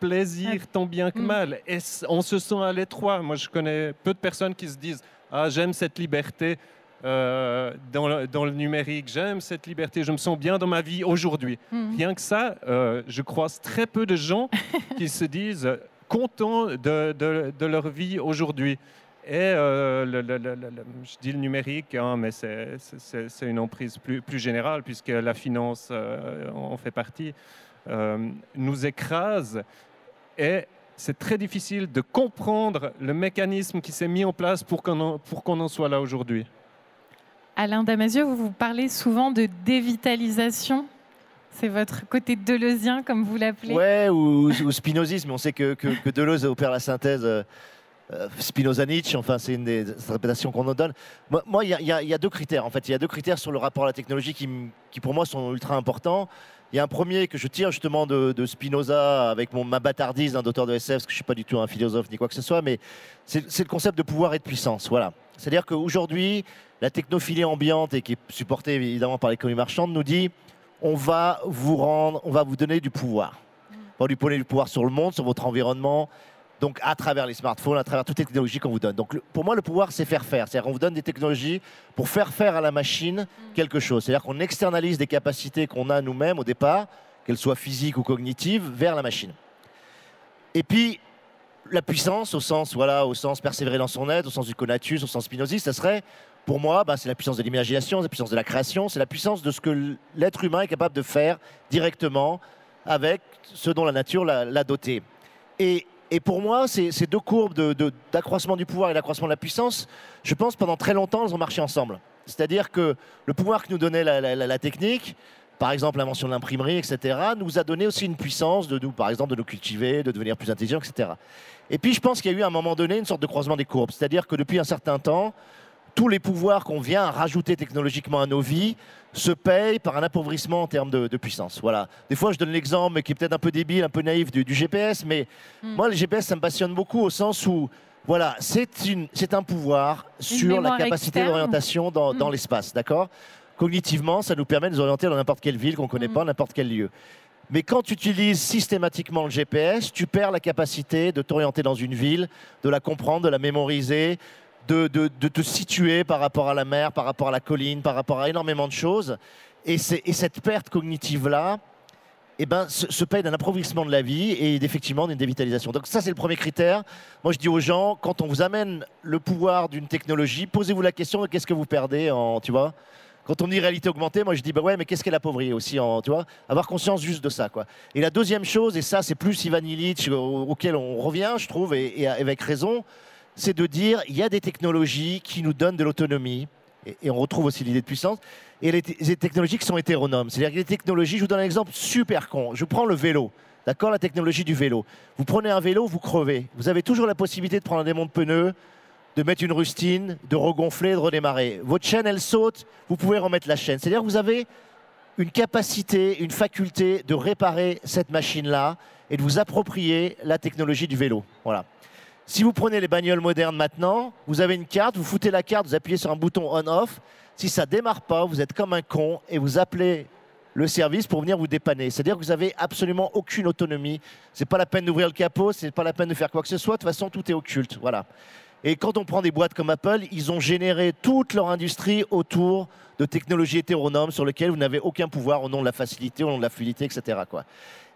plaisir tant bien que Mm. mal. Et on se sent à l'étroit. Moi, je connais peu de personnes qui se disent Ah, j'aime cette liberté euh, dans, le, dans le numérique, j'aime cette liberté, je me sens bien dans ma vie aujourd'hui. Mhm. Rien que ça, euh, je croise très peu de gens [LAUGHS] qui se disent contents de, de- de leur vie aujourd'hui. Et euh, le- le- le- le- le- je dis le numérique, hein, mais c'est- une emprise plus, plus générale, puisque la finance euh, en fait partie, euh, nous écrase. Et c'est très difficile de comprendre le mécanisme qui s'est mis en place pour qu'on en, soit là aujourd'hui. Alain Damasio, vous, vous parlez souvent de dévitalisation. C'est votre côté deleuzien, comme vous l'appelez. Ouais, ou, ou spinozisme. On sait que, que, que Deleuze opère la synthèse euh, euh, Spinoza-Nietzsche. Enfin, c'est une des interprétations qu'on nous donne. Moi, il y, a- y y deux critères. En fait, il y a deux critères sur le rapport à la technologie qui pour moi, sont ultra importants. Il y a un premier que je tire justement de, Spinoza avec mon, ma bâtardise d'un auteur de SF, parce que je ne suis pas du tout un philosophe ni quoi que ce soit, mais c'est c'est le concept de pouvoir et de puissance. Voilà. C'est-à-dire qu'aujourd'hui, la technophilie ambiante et qui est supportée évidemment par l'économie marchande nous dit on va vous rendre, on va vous donner du pouvoir. On va lui donner du pouvoir sur le monde, sur votre environnement, donc à travers les smartphones, à travers toutes les technologies qu'on vous donne. Donc le- pour moi, le pouvoir, c'est faire faire. C'est-à-dire qu'on vous donne des technologies pour faire faire à la machine quelque chose. C'est-à-dire qu'on externalise des capacités qu'on a nous-mêmes au départ, qu'elles soient physiques ou cognitives, vers la machine. Et puis, la puissance, au sens, voilà, au sens persévérer dans son aide, au sens du conatus, au sens spinoziste, ça serait, pour moi, bah, c'est la puissance de l'imagination, c'est la puissance de la création, c'est la puissance de ce que l'être humain est capable de faire directement avec ce dont la nature l'a doté. Et, et pour moi, ces, deux courbes de- de- d'accroissement du pouvoir et d'accroissement de la puissance, je pense pendant très longtemps, elles ont marché ensemble. C'est-à-dire que le pouvoir que nous donnait la, technique, par exemple l'invention de l'imprimerie, etc., nous a donné aussi une puissance de nous, par exemple, de nous cultiver, de devenir plus intelligents, etc. Et puis je pense qu'il y a eu à un moment donné une sorte de croisement des courbes. C'est-à-dire que depuis un certain temps, tous les pouvoirs qu'on vient rajouter technologiquement à nos vies se payent par un appauvrissement en termes de, de puissance. Voilà. Des fois, je donne l'exemple, mais qui est peut-être un peu débile, un peu naïf du, du GPS, mais Mm. moi, le GPS, ça me passionne beaucoup au sens où, voilà, c'est un pouvoir sur la capacité d'orientation dans, dans l'espace, d'accord? Cognitivement, ça nous permet de nous orienter dans n'importe quelle ville qu'on ne connaît Mm. pas, n'importe quel lieu. Mais quand tu utilises systématiquement le GPS, tu perds la capacité de t'orienter dans une ville, de la comprendre, de la mémoriser, de, te situer par rapport à la mer, par rapport à la colline, par rapport à énormément de choses. Et, cette perte cognitive-là, eh ben, se, paye d'un appauvrissement de la vie et effectivement d'une dévitalisation. Donc ça, c'est le premier critère. Moi, je dis aux gens, quand on vous amène le pouvoir d'une technologie, posez-vous la question qu'est-ce que vous perdez en, tu vois? Quand on dit réalité augmentée, moi je dis bah ouais, mais qu'est-ce qu'elle appauvrit aussi en, tu vois? Avoir conscience juste de ça, quoi. Et la deuxième chose, et ça c'est plus Ivan Illich au- auquel on revient, je trouve, et avec raison, c'est de dire il y a des technologies qui nous donnent de l'autonomie, et, on retrouve aussi l'idée de puissance, et les, technologies qui sont hétéronomes. C'est-à-dire que les technologies, je vous donne un exemple super con. Je prends le vélo. D'accord, la technologie du vélo. Vous prenez un vélo, vous crevez. Vous avez toujours la possibilité de prendre un démonte pneu, de mettre une rustine, de regonfler, de redémarrer. Votre chaîne, elle saute, vous pouvez remettre la chaîne. C'est-à-dire que vous avez une capacité, une faculté de réparer cette machine-là et de vous approprier la technologie du vélo. Voilà. Si vous prenez les bagnoles modernes maintenant, vous avez une carte, vous foutez la carte, vous appuyez sur un bouton on-off. Si ça démarre pas, vous êtes comme un con et vous appelez le service pour venir vous dépanner. C'est-à-dire que vous avez absolument aucune autonomie. C'est pas la peine d'ouvrir le capot, c'est pas la peine de faire quoi que ce soit. De toute façon, tout est occulte. Voilà. Et quand on prend des boîtes comme Apple, ils ont généré toute leur industrie autour de technologies hétéronomes sur lesquelles vous n'avez aucun pouvoir au nom de la facilité, au nom de la fluidité, etc.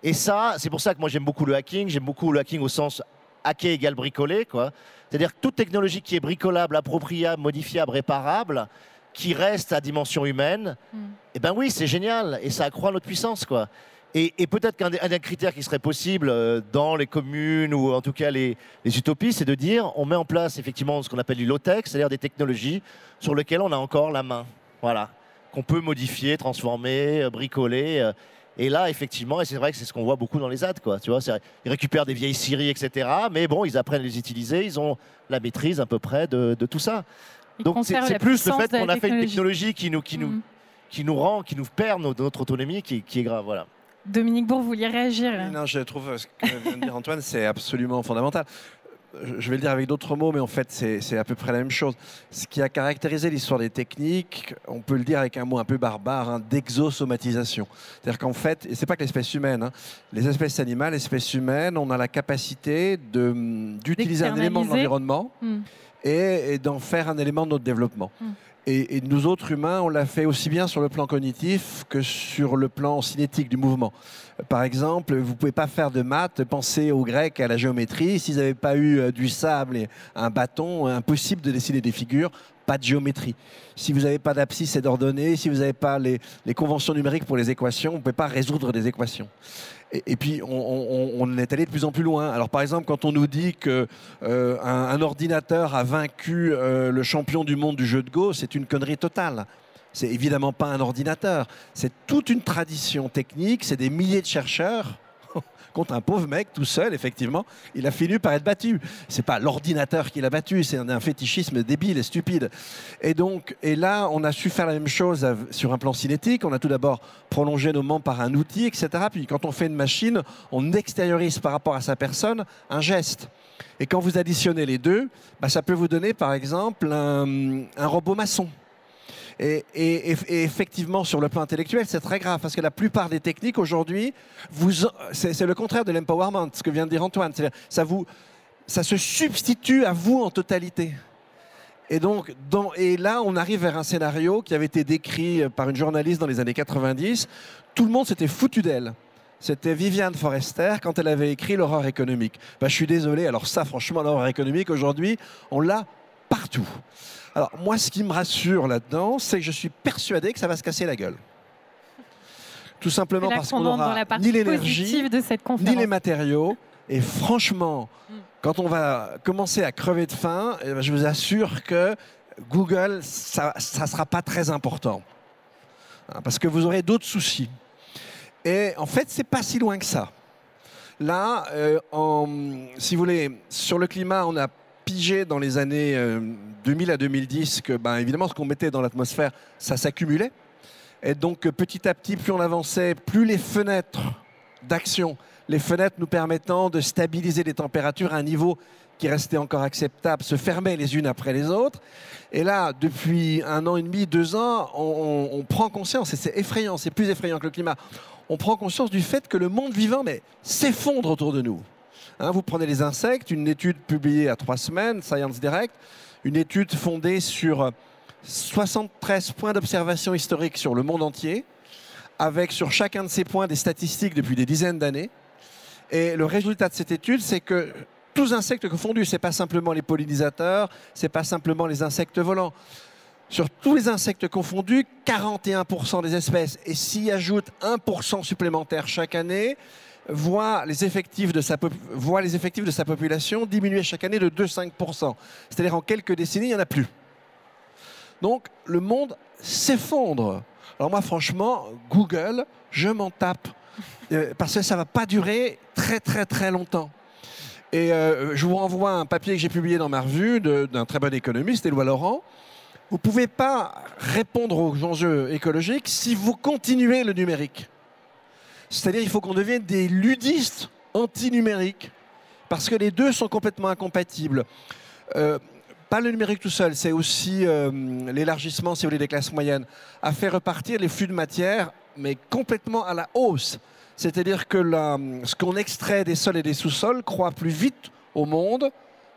Et ça, c'est pour ça que moi j'aime beaucoup le hacking. J'aime beaucoup le hacking au sens hacker égale bricoler. quoi. C'est-à-dire que toute technologie qui est bricolable, appropriable, modifiable, réparable, qui reste à dimension humaine, Mm. eh ben oui, c'est génial et ça accroît notre puissance, quoi. Et, et peut-être qu'un des, critères qui serait possible euh, dans les communes ou en tout cas les, les utopies, c'est de dire on met en place effectivement ce qu'on appelle du low-tech, c'est-à-dire des technologies sur lesquelles on a encore la main, voilà, qu'on peut modifier, transformer, euh, bricoler. Et là, effectivement, et c'est vrai que c'est ce qu'on voit beaucoup dans les ads, quoi. Tu vois, ils récupèrent des vieilles scieries, etc. Mais bon, ils apprennent à les utiliser, ils ont la maîtrise à peu près de, de tout ça. Donc c'est plus le fait qu'on a fait une technologie. technologie qui nous, qui nous, Mm. qui nous rend, qui nous perd notre autonomie, qui, qui est grave. Voilà. Dominique Bourg, vous vouliez réagir là Non, je trouve ce que vient de dire Antoine, c'est absolument fondamental. Je vais le dire avec d'autres mots, mais en fait, c'est à peu près la même chose. Ce qui a caractérisé l'histoire des techniques, on peut le dire avec un mot un peu barbare, hein, d'exosomatisation. C'est-à-dire qu'en fait, et c'est pas que l'espèce humaine, hein, les espèces animales, l'espèce humaine, on a la capacité d'utiliser un élément de l'environnement hmm. et, d'en faire un élément de notre développement. Hmm. Et, nous autres humains, on l'a fait aussi bien sur le plan cognitif que sur le plan cinétique du mouvement. Par exemple, vous pouvez pas faire de maths, penser aux Grecs, à la géométrie. S'ils n'avaient pas eu euh, du sable et un bâton, impossible de dessiner des figures, pas de géométrie. Si vous n'avez pas d'abscisse et d'ordonnée, si vous n'avez pas les, conventions numériques pour les équations, vous ne pouvez pas résoudre des équations. Et, puis, on, est allé de plus en plus loin. Alors, par exemple, quand on nous dit qu'un euh, ordinateur a vaincu euh, le champion du monde du jeu de Go, c'est une connerie totale. C'est évidemment pas un ordinateur. C'est toute une tradition technique. C'est des milliers de chercheurs contre un pauvre mec tout seul, effectivement, il a fini par être battu. C'est pas l'ordinateur qui l'a battu, c'est un, fétichisme débile et stupide. Et donc, et là, on a su faire la même chose sur un plan cinétique. On a tout d'abord prolongé nos membres par un outil, etc. Puis quand on fait une machine, on extériorise par rapport à sa personne un geste. Et quand vous additionnez les deux, bah, ça peut vous donner, par exemple, un robot maçon. Et, effectivement, sur le plan intellectuel, c'est très grave parce que la plupart des techniques aujourd'hui, c'est le contraire de l'empowerment, ce que vient de dire Antoine. Ça, vous, ça se substitue à vous en totalité. Et donc, et là, on arrive vers un scénario qui avait été décrit par une journaliste dans les années 90. Tout le monde s'était foutu d'elle. C'était Viviane Forester quand elle avait écrit L'horreur économique. Ben, je suis désolé, alors ça, franchement, l'horreur économique, aujourd'hui, on l'a partout. Alors moi, ce qui me rassure là-dedans, c'est que je suis persuadé que ça va se casser la gueule. Tout simplement parce qu'on n'aura ni l'énergie, ni les matériaux. Et franchement, mm. quand on va commencer à crever de faim, eh ben, je vous assure que Google, ça ne sera pas très important. Hein, parce que vous aurez d'autres soucis. Et en fait, c'est pas si loin que ça. Là, euh, si vous voulez, sur le climat, on a pigé dans les années 2000 euh, à 2010 que, ben, évidemment, ce qu'on mettait dans l'atmosphère, ça s'accumulait. Et donc, petit à petit, plus on avançait, plus les fenêtres d'action, les fenêtres nous permettant de stabiliser les températures à un niveau qui restait encore acceptable, se fermaient les unes après les autres. Et là, depuis un an et demi, deux ans, on, on prend conscience, et c'est effrayant, c'est plus effrayant que le climat, on prend conscience du fait que le monde vivant s'effondre autour de nous. Hein, vous prenez les insectes, une étude publiée à trois semaines, Science Direct, une étude fondée sur 73 points d'observation historique sur le monde entier, avec sur chacun de ces points des statistiques depuis des dizaines d'années. Et le résultat de cette étude, c'est que tous insectes confondus, ce n'est pas simplement les pollinisateurs, ce n'est pas simplement les insectes volants. Sur tous les insectes confondus, 41% des espèces, et s'y ajoute 1% supplémentaire chaque année, voit les effectifs de sa, voit les effectifs de sa population diminuer chaque année de 2-5%. C'est-à-dire en quelques décennies, il n'y en a plus. Donc le monde s'effondre. Alors moi, franchement, Google, je m'en tape. Euh, parce que ça ne va pas durer très très très longtemps. Et euh, je vous renvoie un papier que j'ai publié dans ma revue d'un très bon économiste, Éloi Laurent. Vous ne pouvez pas répondre aux enjeux écologiques si vous continuez le numérique. C'est-à-dire qu'il faut qu'on devienne des ludistes anti-numériques, parce que les deux sont complètement incompatibles. Euh, pas le numérique tout seul, c'est aussi euh, l'élargissement, si vous voulez, des classes moyennes, à faire repartir les flux de matière, mais complètement à la hausse. C'est-à-dire que ce qu'on extrait des sols et des sous-sols croît plus vite au monde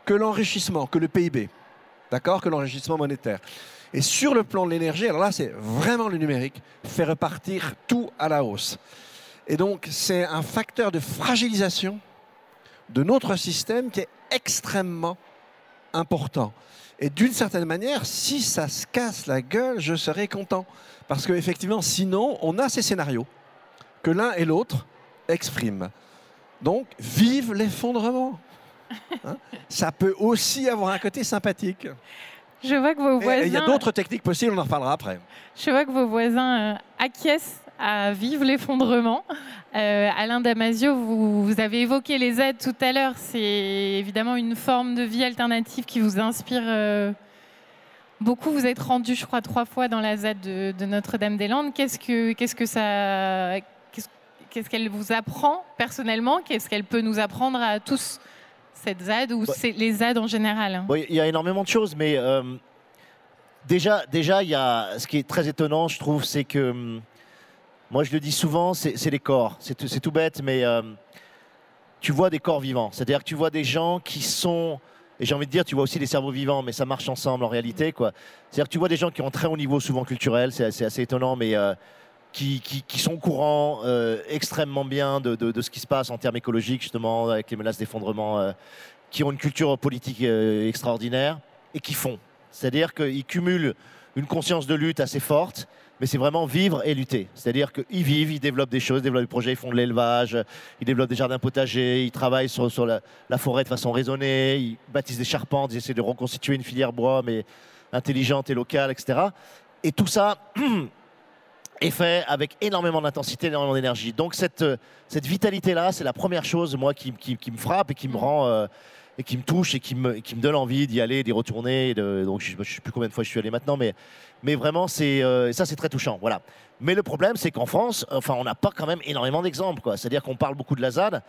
que l'enrichissement, que le PIB, d'accord, que l'enrichissement monétaire. Et sur le plan de l'énergie, alors là, c'est vraiment le numérique, faire repartir tout à la hausse. Et donc, c'est un facteur de fragilisation de notre système qui est extrêmement important. Et d'une certaine manière, si ça se casse la gueule, je serais content. Parce qu'effectivement, sinon, on a ces scénarios que l'un et l'autre expriment. Donc, vive l'effondrement. Hein. ça peut aussi avoir un côté sympathique. Je vois que vos voisins. Il y a d'autres techniques possibles, on en reparlera après. Je vois que vos voisins euh, acquiescent à vivre l'effondrement. Euh, Alain Damasio, vous, avez évoqué les aides tout à l'heure. C'est évidemment une forme de vie alternative qui vous inspire euh, beaucoup. Vous êtes rendu, je crois, trois fois dans la ZAD de, Notre-Dame-des-Landes. Qu'est-ce que, qu'est-ce que ça, qu'est-ce, qu'elle vous apprend personnellement? Qu'est-ce qu'elle peut nous apprendre à tous cette ZAD ou Bah- c'est les ZAD en général? Il y a énormément de choses, mais euh, déjà, déjà, il y a ce qui est très étonnant, je trouve, c'est que hum, moi, je le dis souvent, c'est les corps. C'est tout, bête, mais euh, tu vois des corps vivants. C'est-à-dire que tu vois des gens qui sont et j'ai envie de dire, tu vois aussi des cerveaux vivants, mais ça marche ensemble en réalité. C'est-à-dire que tu vois des gens qui ont très haut niveau, souvent culturel, c'est assez, étonnant, mais euh, qui, sont au courant euh, extrêmement bien de, ce qui se passe en termes écologiques, justement, avec les menaces d'effondrement, qui ont une culture politique extraordinaire et qui font. C'est-à-dire qu'ils cumulent une conscience de lutte assez forte, mais c'est vraiment vivre et lutter. C'est-à-dire qu'ils vivent, ils développent des choses, ils développent des projets, ils font de l'élevage, ils développent des jardins potagers, ils travaillent sur, sur la, la forêt de façon raisonnée, ils bâtissent des charpentes, ils essaient de reconstituer une filière bois, mais intelligente et locale, etc. Et tout ça [CLEARS THROAT] est fait avec énormément d'intensité, énormément d'énergie. Donc cette, cette vitalité-là, c'est la première chose, moi, qui, qui- qui me frappe et qui me rend... euh, et qui me touche et qui me, donne envie d'y aller, d'y retourner. donc je ne sais plus combien de fois je suis allé maintenant, mais, vraiment, euh, ça c'est très touchant. Mais le problème, c'est qu'en France, enfin, on n'a pas quand même énormément d'exemples. C'est-à-dire qu'on parle beaucoup de la ZAD.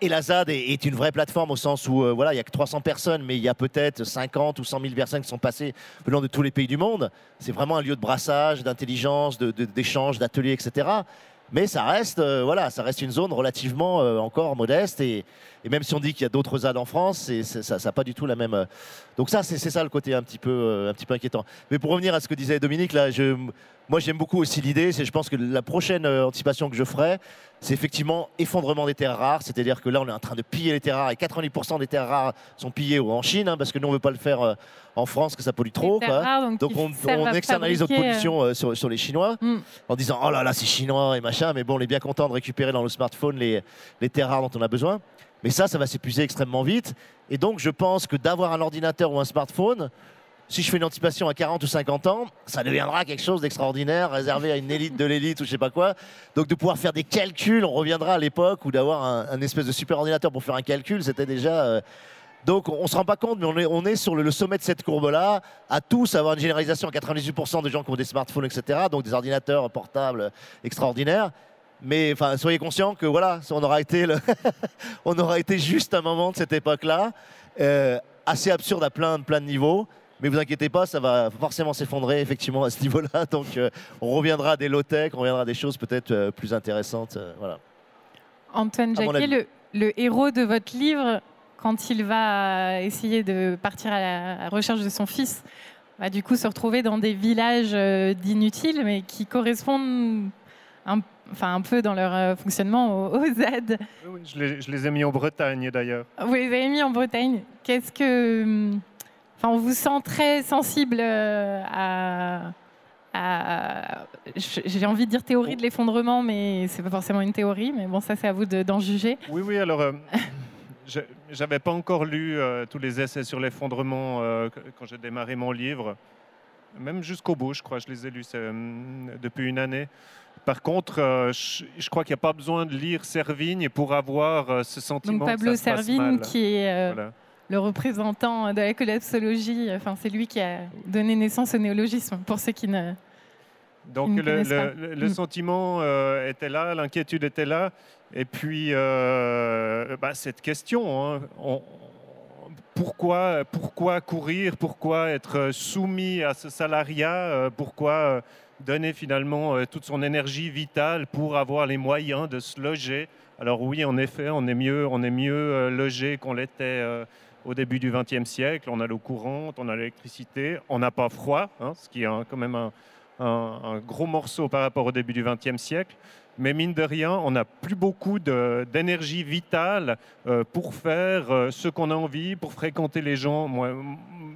Et la ZAD est, une vraie plateforme au sens où euh, voilà, il y a que 300 personnes, mais il y a peut-être 50 ou 100 000 personnes qui sont passées venant de tous les pays du monde. C'est vraiment un lieu de brassage, d'intelligence, de- d'échange, d'ateliers, etc. Mais ça reste, euh, voilà, ça reste une zone relativement euh, encore modeste. Et, et même si on dit qu'il y a d'autres ZAD en France, c'est- ça n'a pas du tout la même. euh, Donc ça, c'est ça le côté un petit peu, un petit peu inquiétant. Mais pour revenir à ce que disait Dominique, là, je, moi j'aime beaucoup aussi l'idée. C'est, je pense que la prochaine euh, anticipation que je ferai, c'est effectivement effondrement des terres rares. C'est-à-dire que là, on est en train de piller les terres rares et 90% des terres rares sont pillées en Chine, hein, parce que nous on veut pas le faire euh, en France, que ça pollue trop. Quoi. rares, donc, Donc on, externalise notre pollution euh, sur, sur les Chinois Mm. en disant oh là là c'est chinois et machin, mais bon on est bien content de récupérer dans le smartphone les, les terres rares dont on a besoin. Mais ça, ça va s'épuiser extrêmement vite. Et donc je pense que d'avoir un ordinateur ou un smartphone, si je fais une anticipation à 40 ou 50 ans, ça deviendra quelque chose d'extraordinaire, réservé à une élite de l'élite ou je sais pas quoi. Donc de pouvoir faire des calculs, on reviendra à l'époque où d'avoir un, espèce de super ordinateur pour faire un calcul, c'était déjà... euh, donc on ne se rend pas compte, mais on est, on est sur le, sommet de cette courbe-là, à tous avoir une généralisation à 98% des gens qui ont des smartphones, etc., donc des ordinateurs portables extraordinaires. Mais enfin, soyez conscients que voilà, on aura été, [LAUGHS] on aura été juste un moment de cette époque-là, euh, assez absurde à plein, plein de niveaux. Mais vous inquiétez pas, ça va forcément s'effondrer effectivement à ce niveau-là. [LAUGHS] Donc euh, on reviendra à des low-tech, on reviendra à des choses peut-être euh, plus intéressantes. euh, voilà. Antoine Jacquet, le, le héros de votre livre, quand il va essayer de partir à la recherche de son fils, va du coup se retrouver dans des villages euh, d'inutiles, mais qui correspondent un, enfin, un peu dans leur euh, fonctionnement aux, aux ZAD. Oui, oui, je, les, je les ai mis en Bretagne d'ailleurs. Vous les avez mis en Bretagne. Qu'est-ce que. Enfin, on vous sent très sensible euh, à. J'ai envie de dire théorie de l'effondrement, mais c'est pas forcément une théorie. Mais bon, ça, c'est à vous de- d'en juger. Oui, oui, alors, euh, [LAUGHS] je n'avais pas encore lu euh, tous les essais sur l'effondrement euh, que- quand j'ai démarré mon livre. Même jusqu'au bout, je crois, je les ai lus depuis une année. Par contre, euh, je, je crois qu'il n'y a pas besoin de lire Servigne pour avoir euh, ce sentiment Donc que Pablo ça se passe Servigne, mal. qui est euh, Voilà. Le représentant de la collapsologie, enfin, c'est lui qui a donné naissance au néologisme, pour ceux qui ne. Donc le, le- le Mm. sentiment euh, était là, l'inquiétude était là. Et puis euh, bah, cette question, hein, on- pourquoi, pourquoi courir, pourquoi être soumis à ce salariat, euh, pourquoi donner finalement toute son énergie vitale pour avoir les moyens de se loger? Alors oui, en effet, on est mieux, on est mieux logé qu'on l'était au début du XXe siècle. On a l'eau courante, on a l'électricité, on n'a pas froid, hein, ce qui est quand même un, gros morceau par rapport au début du XXe siècle. Mais mine de rien, on n'a plus beaucoup d'énergie vitale euh, pour faire euh, ce qu'on a envie, pour fréquenter les gens. Moi,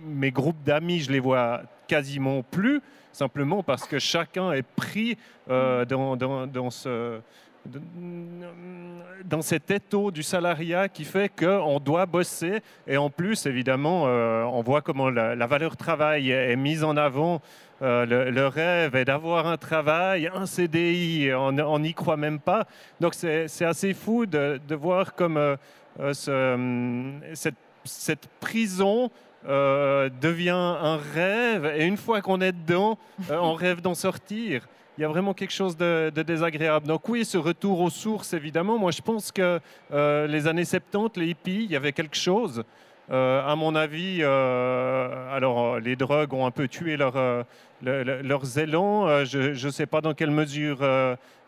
mes groupes d'amis, je les vois quasiment plus, simplement parce que chacun est pris euh, dans- dans ce dans cet étau du salariat qui fait qu'on doit bosser et en plus évidemment euh, on voit comment la, valeur travail est mise en avant euh, le, rêve est d'avoir un travail, un CDI, on n'y croit même pas. Donc c'est assez fou de, voir comme euh, hum, cette, prison devient un rêve et une fois qu'on est dedans, on rêve d'en sortir. Il y a vraiment quelque chose de, désagréable. Donc oui, ce retour aux sources, évidemment. Moi, je pense que euh, les années 70, les hippies, il y avait quelque chose. Euh, à mon avis, euh, alors les drogues ont un peu tué leur, leurs élans. je ne sais pas dans quelle mesure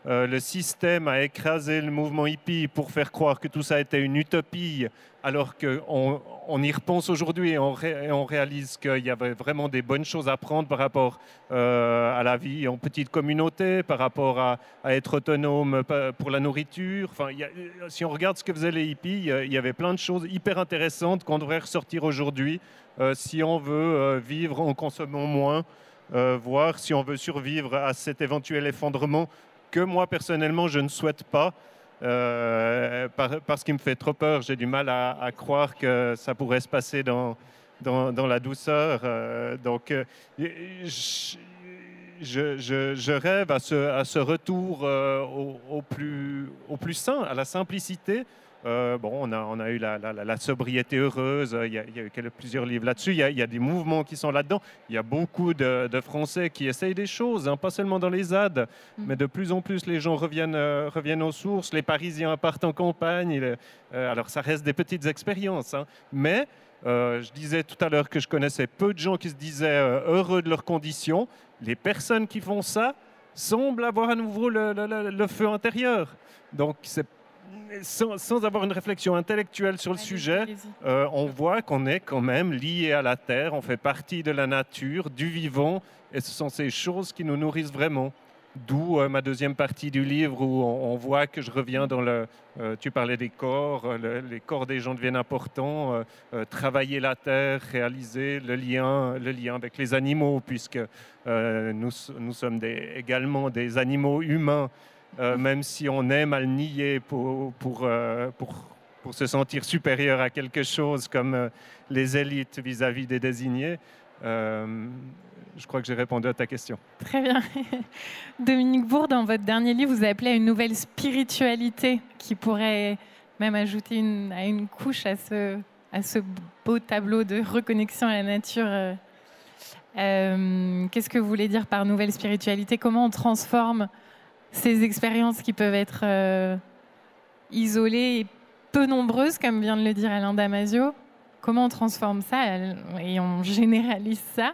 le système a écrasé le mouvement hippie pour faire croire que tout ça était une utopie alors qu'on on y repense aujourd'hui et, on réalise qu'il y avait vraiment des bonnes choses à prendre par rapport euh, à la vie en petite communauté, par rapport à, être autonome pour la nourriture. Enfin, si on regarde ce que faisaient les hippies, il y avait plein de choses hyper intéressantes qu'on devrait ressortir aujourd'hui euh, si on veut euh, vivre en consommant moins, voire si on veut survivre à cet éventuel effondrement que moi personnellement je ne souhaite pas. Euh, parce qu'il me fait trop peur. J'ai du mal à, croire que ça pourrait se passer dans, dans, la douceur. Euh, donc, euh, je, rêve à ce, à ce retour au, plus, au plus sain, à la simplicité, euh, bon, on a, on a eu la, sobriété heureuse, il y a, eu plusieurs livres là-dessus, il, y a des mouvements qui sont là-dedans. Il y a beaucoup de, Français qui essayent des choses, hein, pas seulement dans les ZAD, mm. mais de plus en plus les gens reviennent, euh, reviennent aux sources, les Parisiens partent en campagne. Euh, alors ça reste des petites expériences, hein. mais je disais tout à l'heure que je connaissais peu de gens qui se disaient heureux de leurs conditions. Les personnes qui font ça semblent avoir à nouveau le, le feu intérieur. Donc c'est sans, avoir une réflexion intellectuelle sur le sujet, euh, on voit qu'on est quand même lié à la Terre, on fait partie de la nature, du vivant, et ce sont ces choses qui nous nourrissent vraiment. D'où euh, ma deuxième partie du livre où on, voit que je reviens dans le... Euh, tu parlais des corps, les corps des gens deviennent importants, travailler la terre, réaliser le lien, le lien avec les animaux, puisque nous, nous sommes également des animaux humains euh, même si on aime à le nier pour, pour, euh, pour, pour, se sentir supérieur à quelque chose comme euh, les élites vis-à-vis des désignés. je crois que j'ai répondu à ta question. Très bien. [LAUGHS] Dominique Bourg, dans votre dernier livre, vous appelez à une nouvelle spiritualité qui pourrait même ajouter une, à une couche à ce, à ce beau tableau de reconnexion à la nature. Qu'est-ce que vous voulez dire par nouvelle spiritualité? Comment on transforme ces expériences qui peuvent être euh, isolées et peu nombreuses, comme vient de le dire Alain Damasio, comment on transforme ça et on généralise ça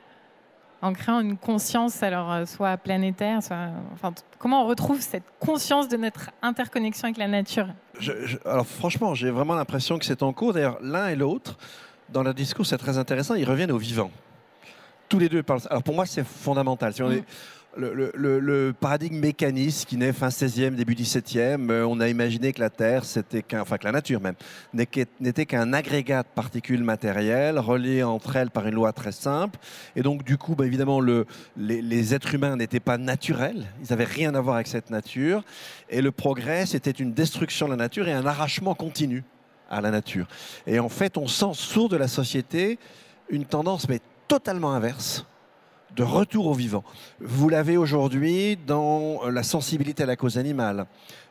en créant une conscience, alors euh, soit planétaire, soit, enfin, comment on retrouve cette conscience de notre interconnexion avec la nature? Alors franchement, j'ai vraiment l'impression que c'est en cours. D'ailleurs, l'un et l'autre, dans leur discours, c'est très intéressant, ils reviennent au vivant. Tous les deux parlent. Alors pour moi, c'est fondamental. Si on mm. Le, paradigme mécaniste qui naît fin 16e, début 17e, euh, on a imaginé que la Terre, c'était qu'un, enfin que la nature même, n'était qu'un agrégat de particules matérielles reliées entre elles par une loi très simple. Et donc, du coup, bah, évidemment, le, les, êtres humains n'étaient pas naturels. Ils n'avaient rien à voir avec cette nature. Et le progrès, c'était une destruction de la nature et un arrachement continu à la nature. Et en fait, on sent sourd de la société une tendance, mais totalement inverse de retour au vivant. Vous l'avez aujourd'hui dans la sensibilité à la cause animale.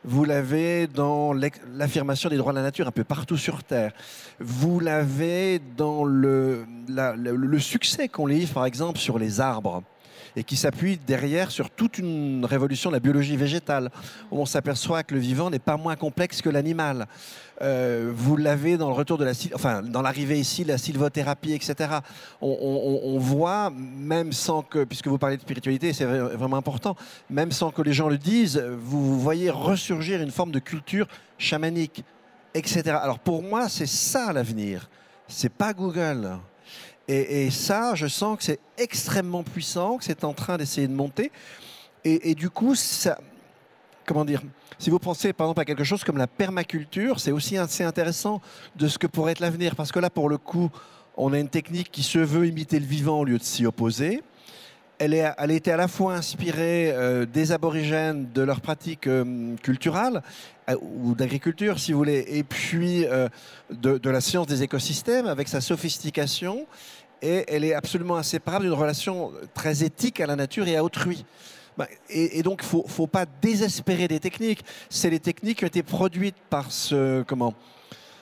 Vous l'avez dans l'affirmation des droits de la nature un peu partout sur Terre. Vous l'avez dans le, succès qu'on livre, par exemple, sur les arbres et qui s'appuie derrière sur toute une révolution de la biologie végétale, on s'aperçoit que le vivant n'est pas moins complexe que l'animal. Euh, vous l'avez dans le retour de la, enfin, dans l'arrivée ici, la sylvothérapie, etc. On, voit, même sans que, puisque vous parlez de spiritualité, c'est vraiment important, même sans que les gens le disent, vous voyez ressurgir une forme de culture chamanique, etc. Alors pour moi, c'est ça l'avenir. C'est pas Google. Et, ça, je sens que c'est extrêmement puissant, que c'est en train d'essayer de monter. Et, du coup, ça, comment dire Si vous pensez par exemple à quelque chose comme la permaculture, c'est aussi assez intéressant de ce que pourrait être l'avenir. Parce que là, pour le coup, on a une technique qui se veut imiter le vivant au lieu de s'y opposer. Elle, a été à la fois inspirée euh, des aborigènes, de leurs pratiques euh, culturelles, euh, ou d'agriculture, si vous voulez, et puis de, la science des écosystèmes, avec sa sophistication, et elle est absolument inséparable d'une relation très éthique à la nature et à autrui. Bah, et, donc, il ne faut, pas désespérer des techniques. C'est les techniques qui ont été produites par ce, comment,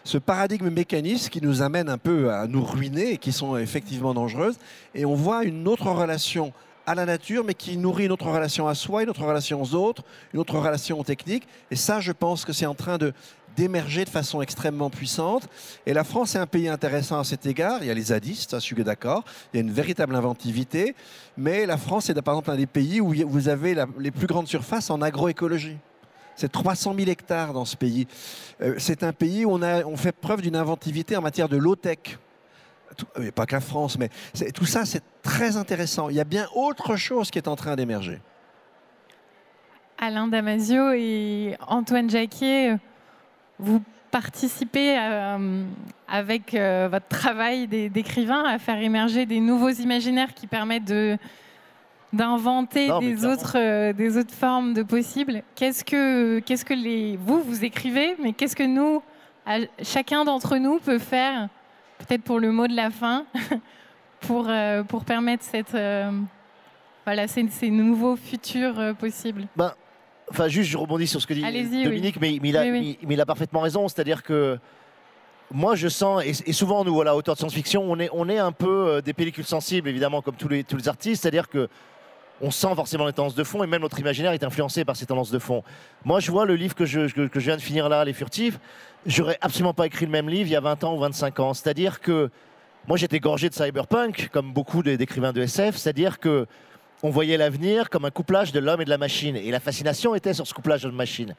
ce paradigme mécaniste qui nous amène un peu à nous ruiner et qui sont effectivement dangereuses. Et on voit une autre relation à la nature, mais qui nourrit une autre relation à soi, une autre relation aux autres, une autre relation aux techniques. Et ça, je pense que c'est en train de d'émerger de façon extrêmement puissante. Et la France est un pays intéressant à cet égard. Il y a les zadistes, je suis d'accord. Il y a une véritable inventivité. Mais la France est par exemple un des pays où vous avez les plus grandes surfaces en agroécologie. C'est 300 000 hectares dans ce pays. Euh, c'est un pays où on, a, on fait preuve d'une inventivité en matière de low-tech. Euh, pas que la France, mais tout ça, c'est très intéressant. Il y a bien autre chose qui est en train d'émerger. Alain Damasio et Antoine Jacquier, vous participez euh, avec euh, votre travail d'écrivain à faire émerger des nouveaux imaginaires qui permettent de, d'inventer des autres, des autres formes de possibles. Qu'est-ce que, qu'est-ce que les, vous, vous écrivez, mais qu'est-ce que nous, chacun d'entre nous peut faire peut-être pour le mot de la fin, [LAUGHS] pour, euh, pour permettre cette, euh, voilà, ces, ces, nouveaux futurs euh, possibles? Ben, Enfin, juste, je rebondis sur ce que dit Dominique, mais, il a, mais, il a, parfaitement raison. C'est-à-dire que moi, je sens, et, souvent, nous, voilà, auteurs de science-fiction, on est, on est un peu des pellicules sensibles, évidemment, comme tous les, tous les artistes. C'est-à-dire que on sent forcément les tendances de fond et même notre imaginaire est influencé par ces tendances de fond. Moi, je vois le livre que je, que, je viens de finir là, Les Furtifs, j'aurais absolument pas écrit le même livre il y a 20 ans ou 25 ans. C'est-à-dire que moi, j'étais gorgé de cyberpunk, comme beaucoup d'écrivains de SF, c'est-à-dire que on voyait l'avenir comme un couplage de l'homme et de la machine. Et la fascination était sur ce couplage de la machine.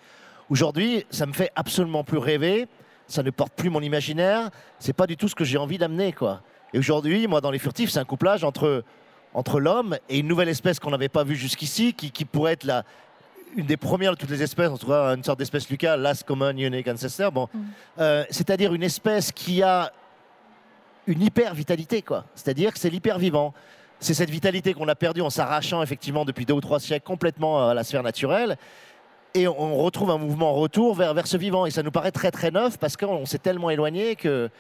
Aujourd'hui, ça me fait absolument plus rêver, ça ne porte plus mon imaginaire, c'est pas du tout ce que j'ai envie d'amener, quoi. Et aujourd'hui, moi, dans Les Furtifs, c'est un couplage entre entre l'homme et une nouvelle espèce qu'on n'avait pas vue jusqu'ici, qui, pourrait être la, une des premières de toutes les espèces, en tout cas une sorte d'espèce Lucas, Last Common Unique Ancestor. Bon, mm. euh, c'est-à-dire une espèce qui a une hyper vitalité, quoi. C'est-à-dire que c'est l'hyper vivant. C'est cette vitalité qu'on a perdue en s'arrachant effectivement depuis deux ou trois siècles complètement à la sphère naturelle. Et on retrouve un mouvement retour vers, vers ce vivant. Et ça nous paraît très très neuf parce qu'on s'est tellement éloigné que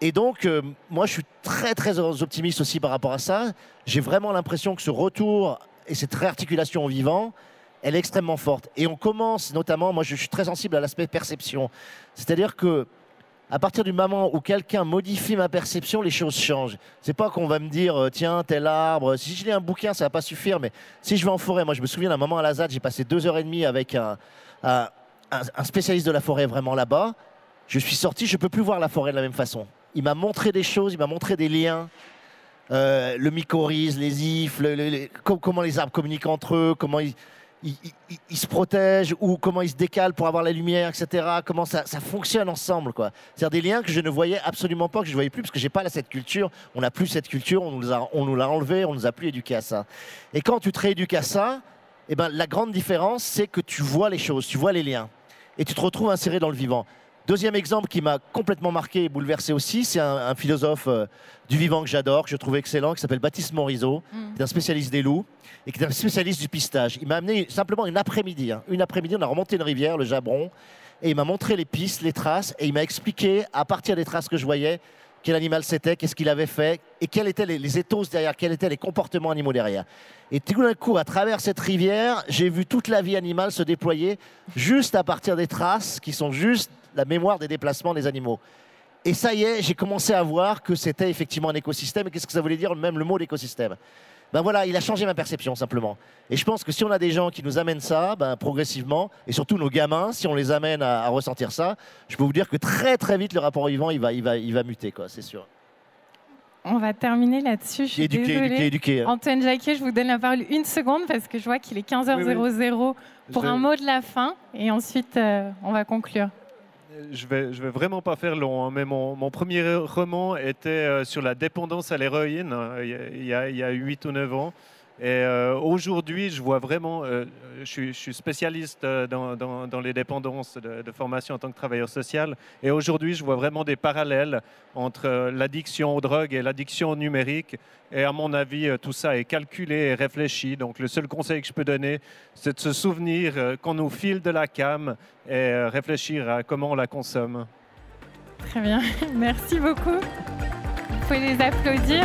et donc, euh, moi, je suis très, très optimiste aussi par rapport à ça. J'ai vraiment l'impression que ce retour et cette réarticulation au vivant, elle est extrêmement forte. Et on commence, notamment, moi, je suis très sensible à l'aspect perception. C'est-à-dire que, à partir du moment où quelqu'un modifie ma perception, les choses changent. C'est pas qu'on va me dire, euh, tiens, tel arbre. Si je lis un bouquin, ça va pas suffire. Mais si je vais en forêt, moi, je me souviens d'un moment à la ZAD, j'ai passé deux heures et demie avec un, spécialiste de la forêt vraiment là-bas. Je suis sorti, je peux plus voir la forêt de la même façon il m'a montré des choses, il m'a montré des liens. Euh, le mycorhize, les ifs, comment les arbres communiquent entre eux, comment ils, se protègent ou comment ils se décalent pour avoir la lumière, etc. Comment ça, fonctionne ensemble, quoi. C'est-à-dire des liens que je ne voyais absolument pas, que je ne voyais plus, parce que j'ai pas cette culture. On n'a plus cette culture, on nous, l'a enlevé, on nous a plus éduqués à ça. Et quand tu te rééduques à ça, eh ben, la grande différence, c'est que tu vois les choses, tu vois les liens. Et tu te retrouves inséré dans le vivant. Deuxième exemple qui m'a complètement marqué et bouleversé aussi, c'est un, philosophe euh, du vivant que j'adore, que je trouve excellent, qui s'appelle Baptiste Morisot, mm. qui est un spécialiste des loups et qui est un spécialiste du pistage. Il m'a amené simplement une après-midi. Hein. Une après-midi, on a remonté une rivière, le Jabron, et il m'a montré les pistes, les traces, et il m'a expliqué, à partir des traces que je voyais, quel animal c'était, qu'est-ce qu'il avait fait, et quels étaient les, les éthos derrière, quels étaient les comportements animaux derrière. Et tout d'un coup, à travers cette rivière, j'ai vu toute la vie animale se déployer juste à partir des traces qui sont juste la mémoire des déplacements des animaux. Et ça y est, j'ai commencé à voir que c'était effectivement un écosystème. Et qu'est-ce que ça voulait dire, même le mot d'écosystème? Ben voilà, il a changé ma perception simplement. Et je pense que si on a des gens qui nous amènent ça, ben, progressivement, et surtout nos gamins, si on les amène à, ressentir ça, je peux vous dire que très très vite le rapport au vivant, il va, il va, il va muter, quoi, c'est sûr. On va terminer là-dessus. Je suis éduqué, éduqué, éduqué. Antoine Jacquet, je vous donne la parole une seconde parce que je vois qu'il est 15h00 pour un mot de la fin et ensuite euh, on va conclure je vais, vais vraiment pas faire long, hein, mais mon, mon, premier roman était euh, sur la dépendance à l'héroïne hein, il, y a, il y a 8 ou 9 ans. Et euh, aujourd'hui, je vois vraiment, euh, je, suis, spécialiste euh, dans, les dépendances de, formation en tant que travailleur social. Et aujourd'hui, je vois vraiment des parallèles entre l'addiction aux drogues et l'addiction au numérique. Et à mon avis, tout ça est calculé et réfléchi. Donc le seul conseil que je peux donner, c'est de se souvenir qu'on nous file de la cam et réfléchir à comment on la consomme. Très bien, [LAUGHS] merci beaucoup. Vous pouvez les applaudir.